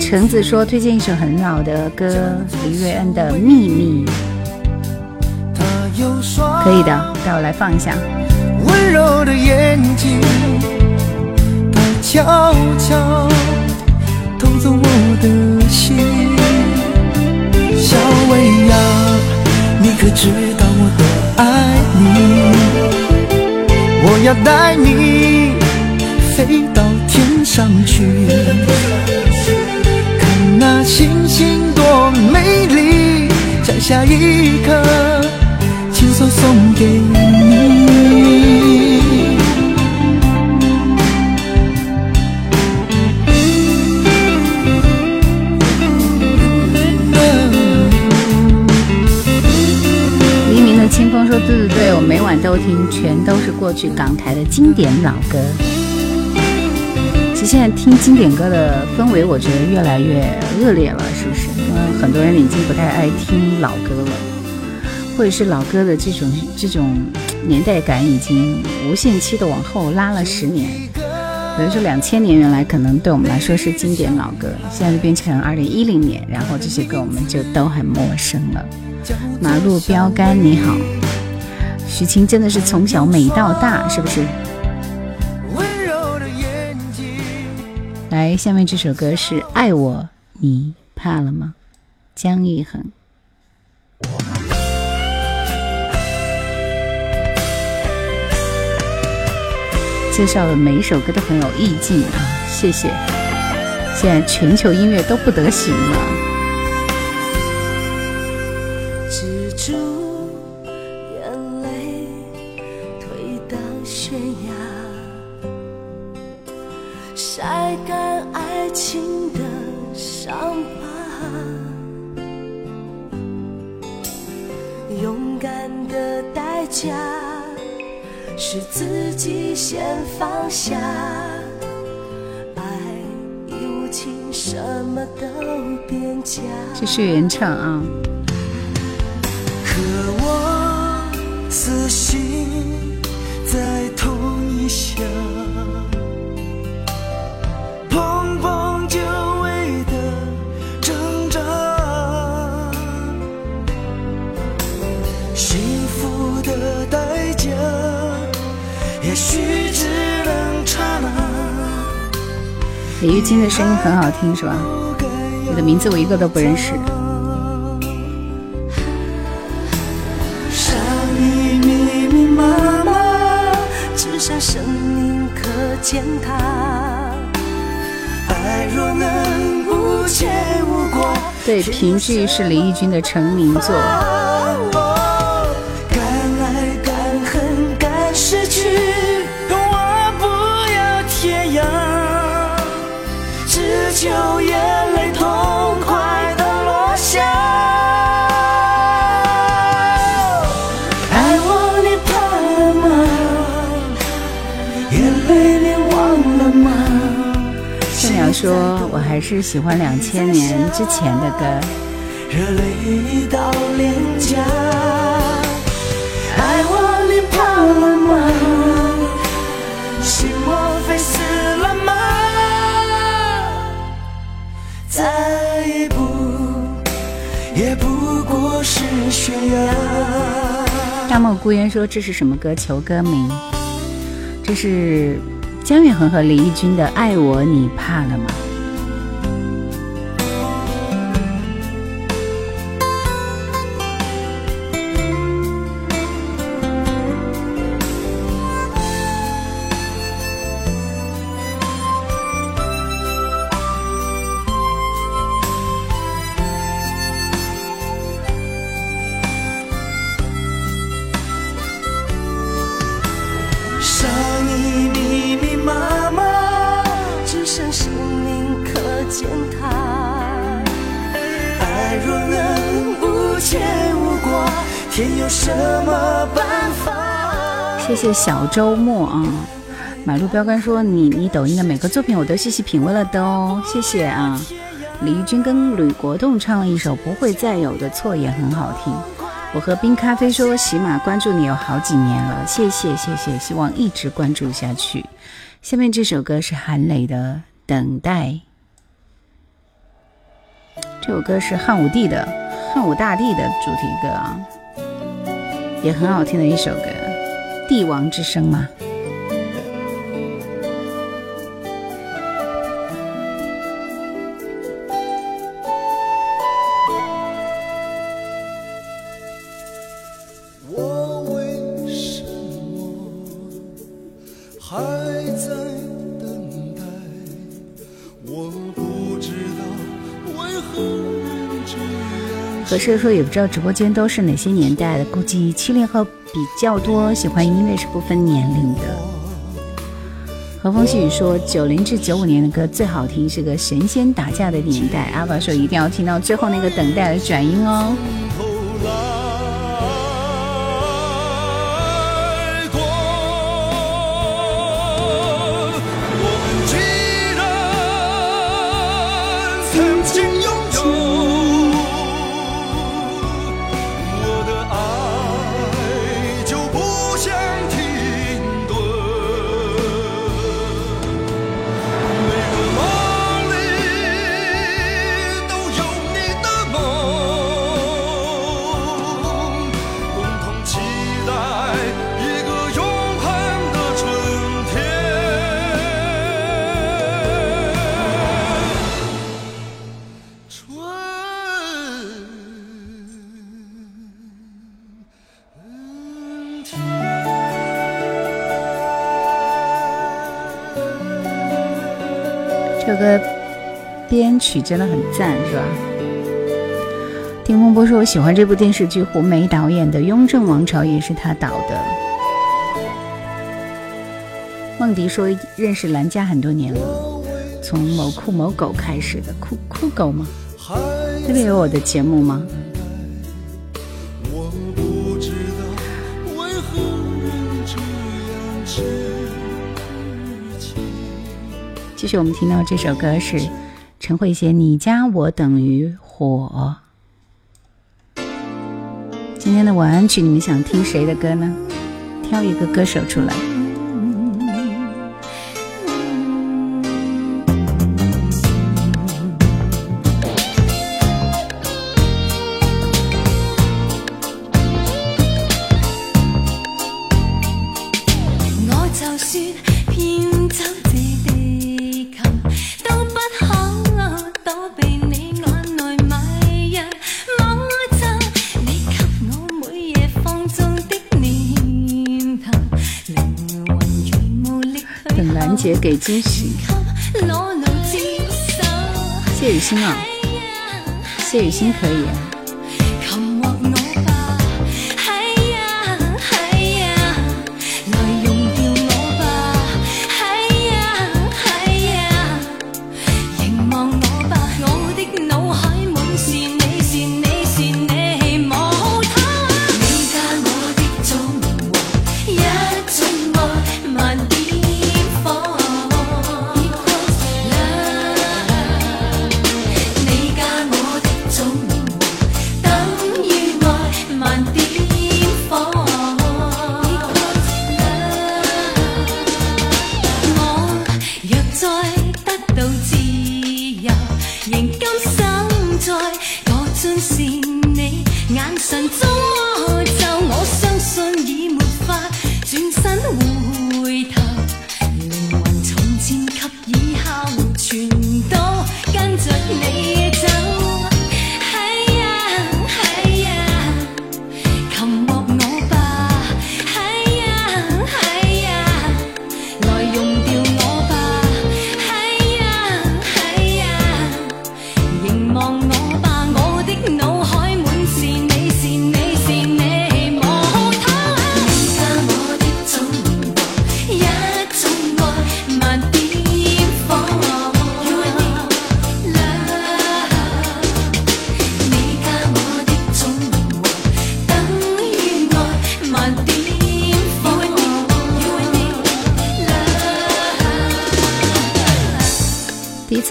橙子说：“推荐一首很老的歌，李瑞恩的《秘密》。”可以的，待会来放一下。温柔的眼睛，它悄悄偷走我的心。小薇呀，你可知道我多爱你？我要带你飞到天上去。看那星星多美丽，摘下一颗，亲手送给你。黎明的清风说：“对对对，我每晚都听，全都是过去港台的经典老歌。”现在听经典歌的氛围，我觉得越来越恶劣了，是不是？因为很多人已经不太爱听老歌了，或者是老歌的这种这种年代感已经无限期的往后拉了十年。比如说两千年原来可能对我们来说是经典老歌，现在变成二零一零年，然后这些歌我们就都很陌生了。马路标杆你好，许晴真的是从小美到大，是不是？来，下面这首歌是《爱我》，你怕了吗？姜育恒介绍的每一首歌都很有意境啊，谢谢。现在全球音乐都不得行了。唱啊。可我死心在同一乡。碰碰久违的挣扎，幸福的代价，也许只能刹那。李玉金的声音很好听，是吧？你的名字我一个都不认识。对，评剧是林奕君的成名作。还是喜欢两千年之前的歌。”热泪到脸颊，爱我你怕了吗？心死了吗？再一步也不过是悬崖。大漠孤烟说：“这是什么歌？求歌名。”这是姜育恒和李翊君的《爱我你怕了吗》。天有什么办法？谢谢小周末啊！马路标杆说你你抖音的每个作品我都细细品味了的哦，谢谢啊！李翊君跟吕国栋唱了一首《不会再有的错》，也很好听。我和冰咖啡说喜马关注你有好几年了，谢谢谢谢，希望一直关注下去。下面这首歌是韩磊的《等待》，这首歌是汉武帝的汉武大帝的主题歌啊，也很好听的一首歌，《帝王之声》嘛。所以说也不知道直播间都是哪些年代的，估计七零后比较多，喜欢音乐是不分年龄的。和风细雨说九零至九五年的歌最好听，是个神仙打架的年代。阿宝说一定要听到最后那个等待的转音哦。曲真的很赞，是吧？丁风波说：“我喜欢这部电视剧，胡梅导演的《雍正王朝》也是他导的。”梦迪说：“认识兰家很多年了，从某酷某狗开始的酷酷狗吗？这边有我的节目吗？继续，我们听到这首歌是陈慧娴《你加我等于火》。今天的晚安曲，你们想听谁的歌呢？挑一个歌手出来。惊喜，谢雨欣啊，谢雨欣可以。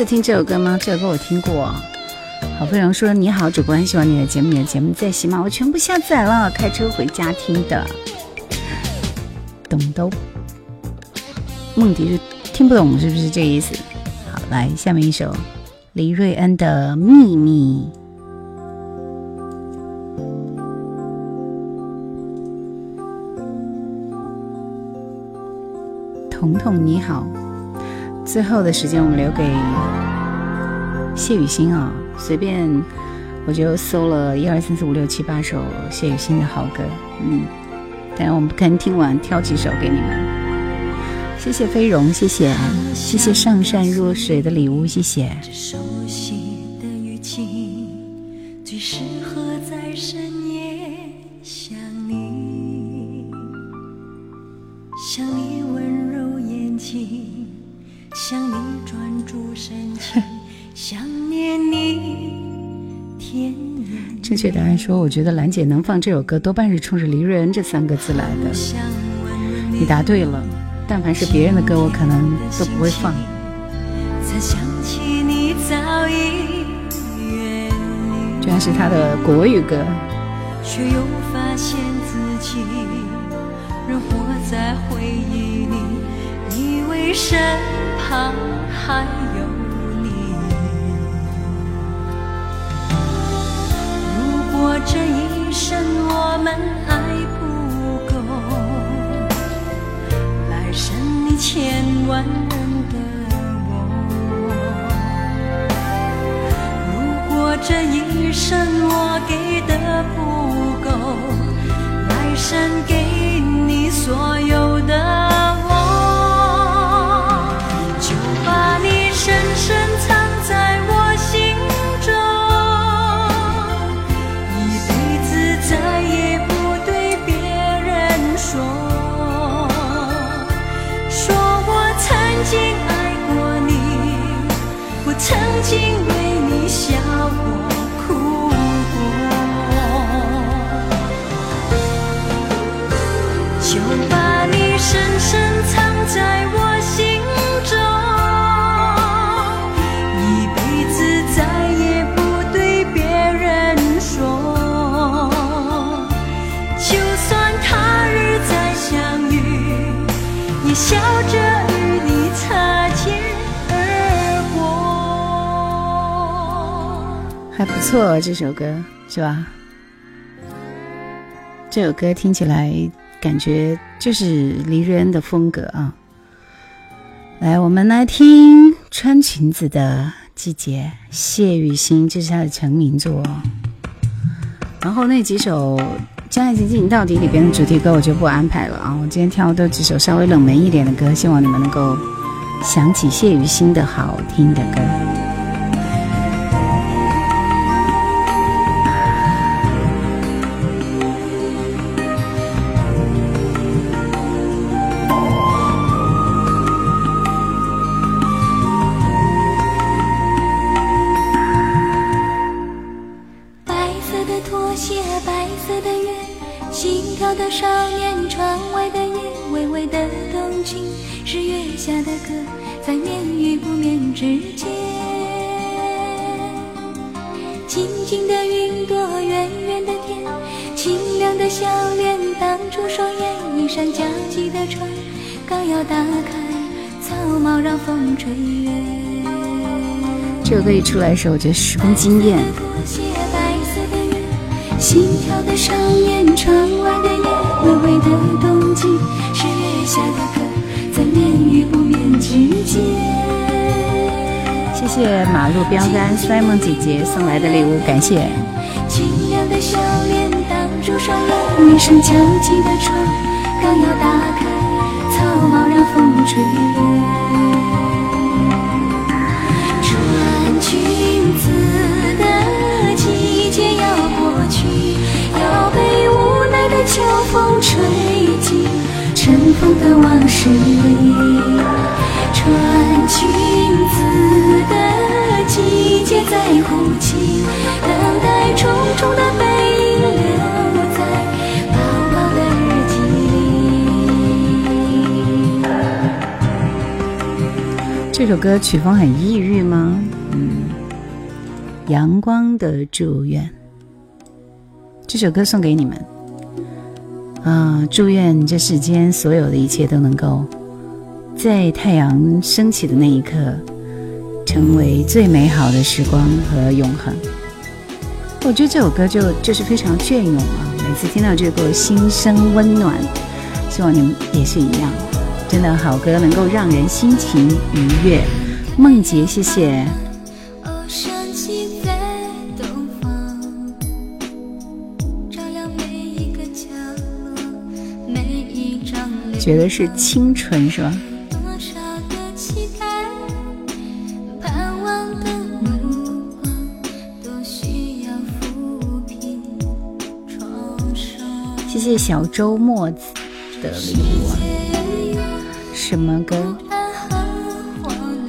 听这首歌吗？这首歌我听过。好朋友说：“你好，主播，很喜欢你的节目，你的节目在喜马，我全部下载了，开车回家听的。”懂都，梦迪是听不懂，是不是这意思？好，来，下面一首黎瑞恩的《秘密》。彤彤你好。最后的时间我们留给谢雨欣啊，随便我就搜了一二三四五六七八首谢雨欣的好歌，嗯，等下我们可能听完挑几首给你们。谢谢飞荣，谢谢谢谢上善若水的礼物，谢谢。说：“我觉得兰姐能放这首歌，多半是冲着黎瑞恩这三个字来的。”你答对了，但凡是别人的歌，我可能都不会放。居然是他的国语歌。却又发现自己仍活在回忆里，你为身旁还如果这一生我们还不够，来生你千万认得我。如果这一生我给的不够，来生给你所有的。还不错，这首歌是吧？这首歌听起来感觉就是黎瑞恩的风格啊。来，我们来听《穿裙子的季节》，谢雨欣，这是她的成名作。然后那几首《将爱情进行到底》里边的主题歌我就不安排了啊，我今天挑的几首稍微冷门一点的歌，希望你们能够想起谢雨欣的好听的歌。歌一出来的时候，我觉得十分惊艳。拖鞋，白色的，心跳的窗外的夜，微微的动静，是月下的歌，在眠与不眠之间。谢谢马路标杆 Simon 姐姐送来的礼物，感谢。清凉的笑脸挡住双眼，的窗，刚要打开，草帽让风吹秋风吹进尘封的往事里。穿裙子的季节在哭泣，等待重重的背影留在薄薄的日记里。这首歌曲风很抑郁吗？嗯，阳光的祝愿。这首歌送给你们啊！祝愿这世间所有的一切都能够在太阳升起的那一刻，成为最美好的时光和永恒。我觉得这首歌就就是非常隽永啊！每次听到这首歌，心生温暖。希望你们也是一样，真的好歌能够让人心情愉悦。梦洁，谢谢。觉得是清纯是吧？谢谢小周末的礼物啊！什么歌？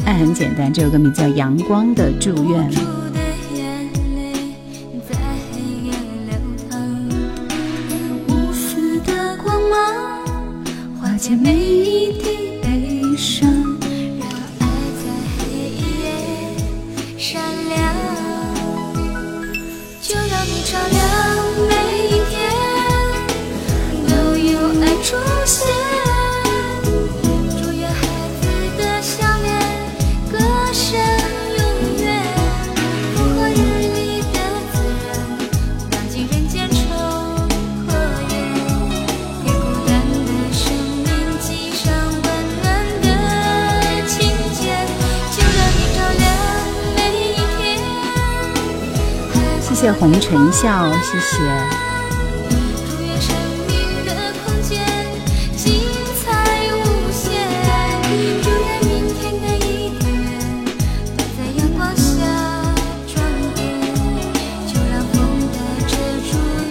爱很简单，这首歌名叫《阳光的祝愿》。一眨眼祝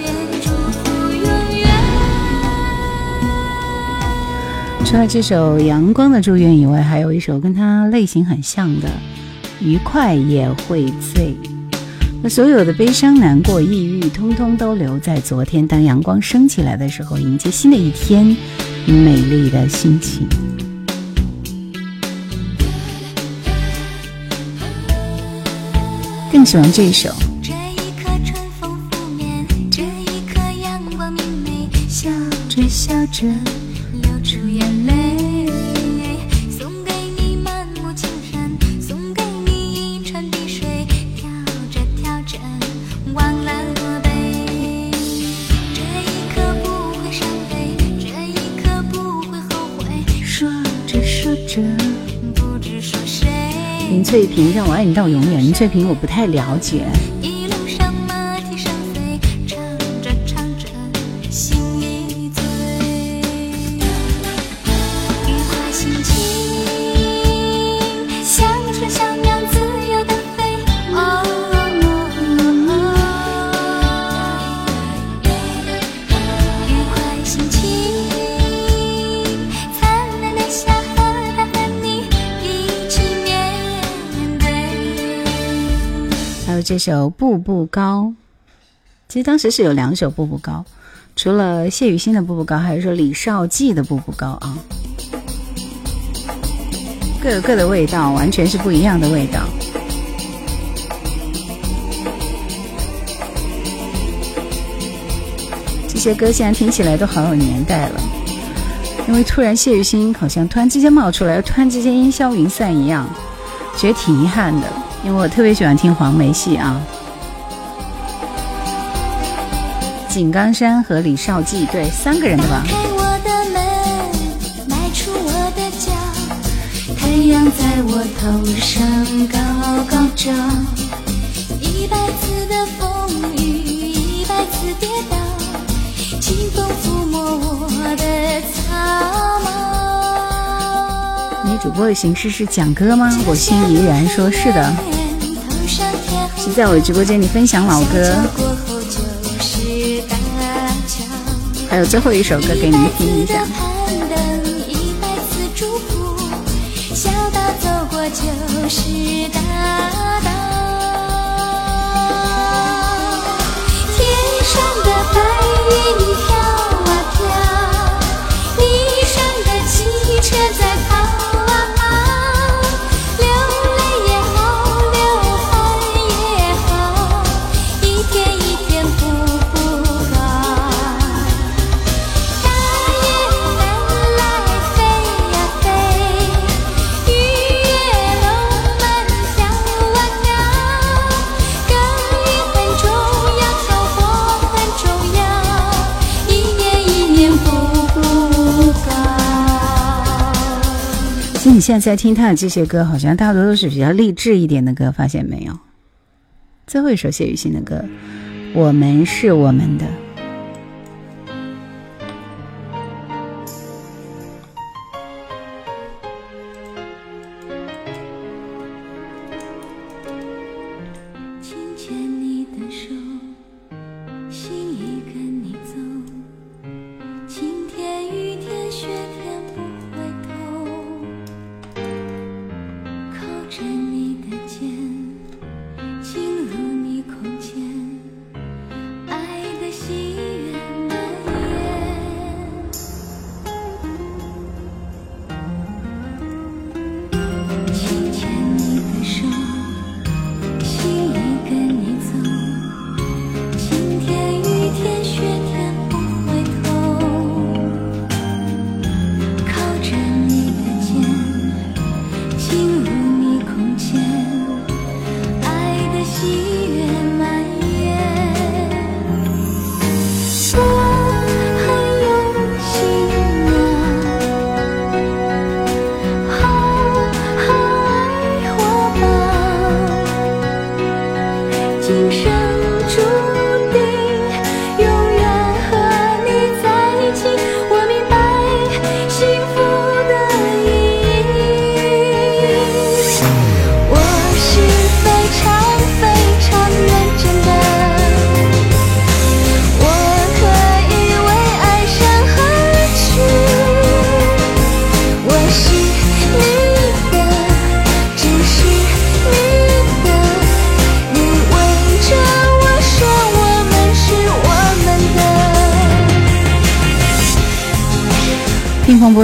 愿，祝福永远。除了这首《阳光的祝愿》以外，还有一首跟它类型很像的《愉快也会醉。那所有的悲伤、难过、抑郁，通通都留在昨天。当阳光升起来的时候，迎接新的一天，美丽的心情。更喜欢这一首。这一刻春风拂面，这一刻阳光明媚，笑着笑着林翠萍让我爱你到永远。这瓶我不太了解。这首《步步高》，其实当时是有两首《步步高》，除了谢雨欣的《步步高》，还有说李少记的《步步高》啊，各有各的味道，完全是不一样的味道。这些歌现在听起来都好有年代了，因为突然谢雨欣好像突然之间冒出来，突然之间烟消云散一样，觉得挺遗憾的。因为我特别喜欢听黄梅戏啊，井冈山和李少记，对，三个人的吧。开我的门，迈出我的脚，太阳在我头上高高照。一百次的风雨，一百次跌倒，主播的形式是讲歌吗？我心怡然说是的，是在我的直播间里分享老歌，还有最后一首歌给你们听一下。小道走过就是现在听他的这些歌，好像大多都是比较励志一点的歌，发现没有？最后一首谢雨欣的歌，《我们是我们的》。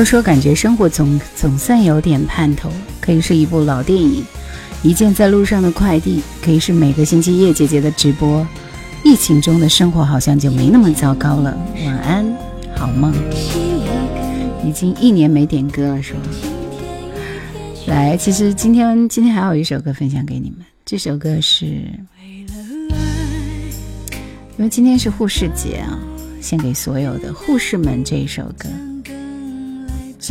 听风波说，感觉生活总总算有点盼头，可以是一部老电影，一件在路上的快递，可以是每个星期叶姐姐的直播。疫情中的生活好像就没那么糟糕了。晚安，好梦。已经一年没点歌了，说。来，其实今天今天还有一首歌分享给你们，这首歌是，因为今天是护士节啊，献给所有的护士们这一首歌。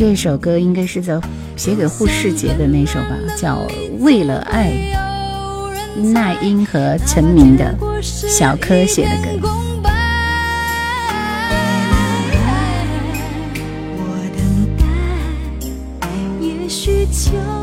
这首歌应该是在写给护士节的那首吧，叫《为了爱》，那英和陈明的小柯写的歌。这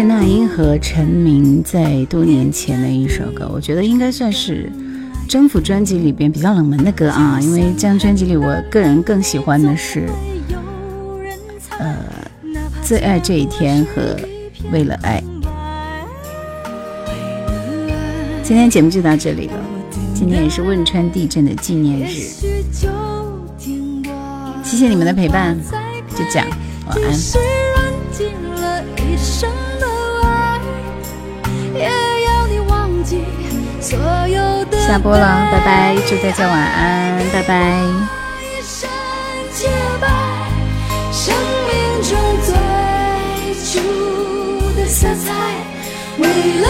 是那英和陈明在多年前的一首歌，我觉得应该算是《征服》专辑里边比较冷门的歌啊。因为这张专辑里，我个人更喜欢的是，呃，《最爱这一天》和《为了爱》。今天节目就到这里了，今天也是汶川地震的纪念日，谢谢你们的陪伴，就这样，晚安。下播了，拜拜，祝大家晚安，拜拜。生命中最初的色彩，为了。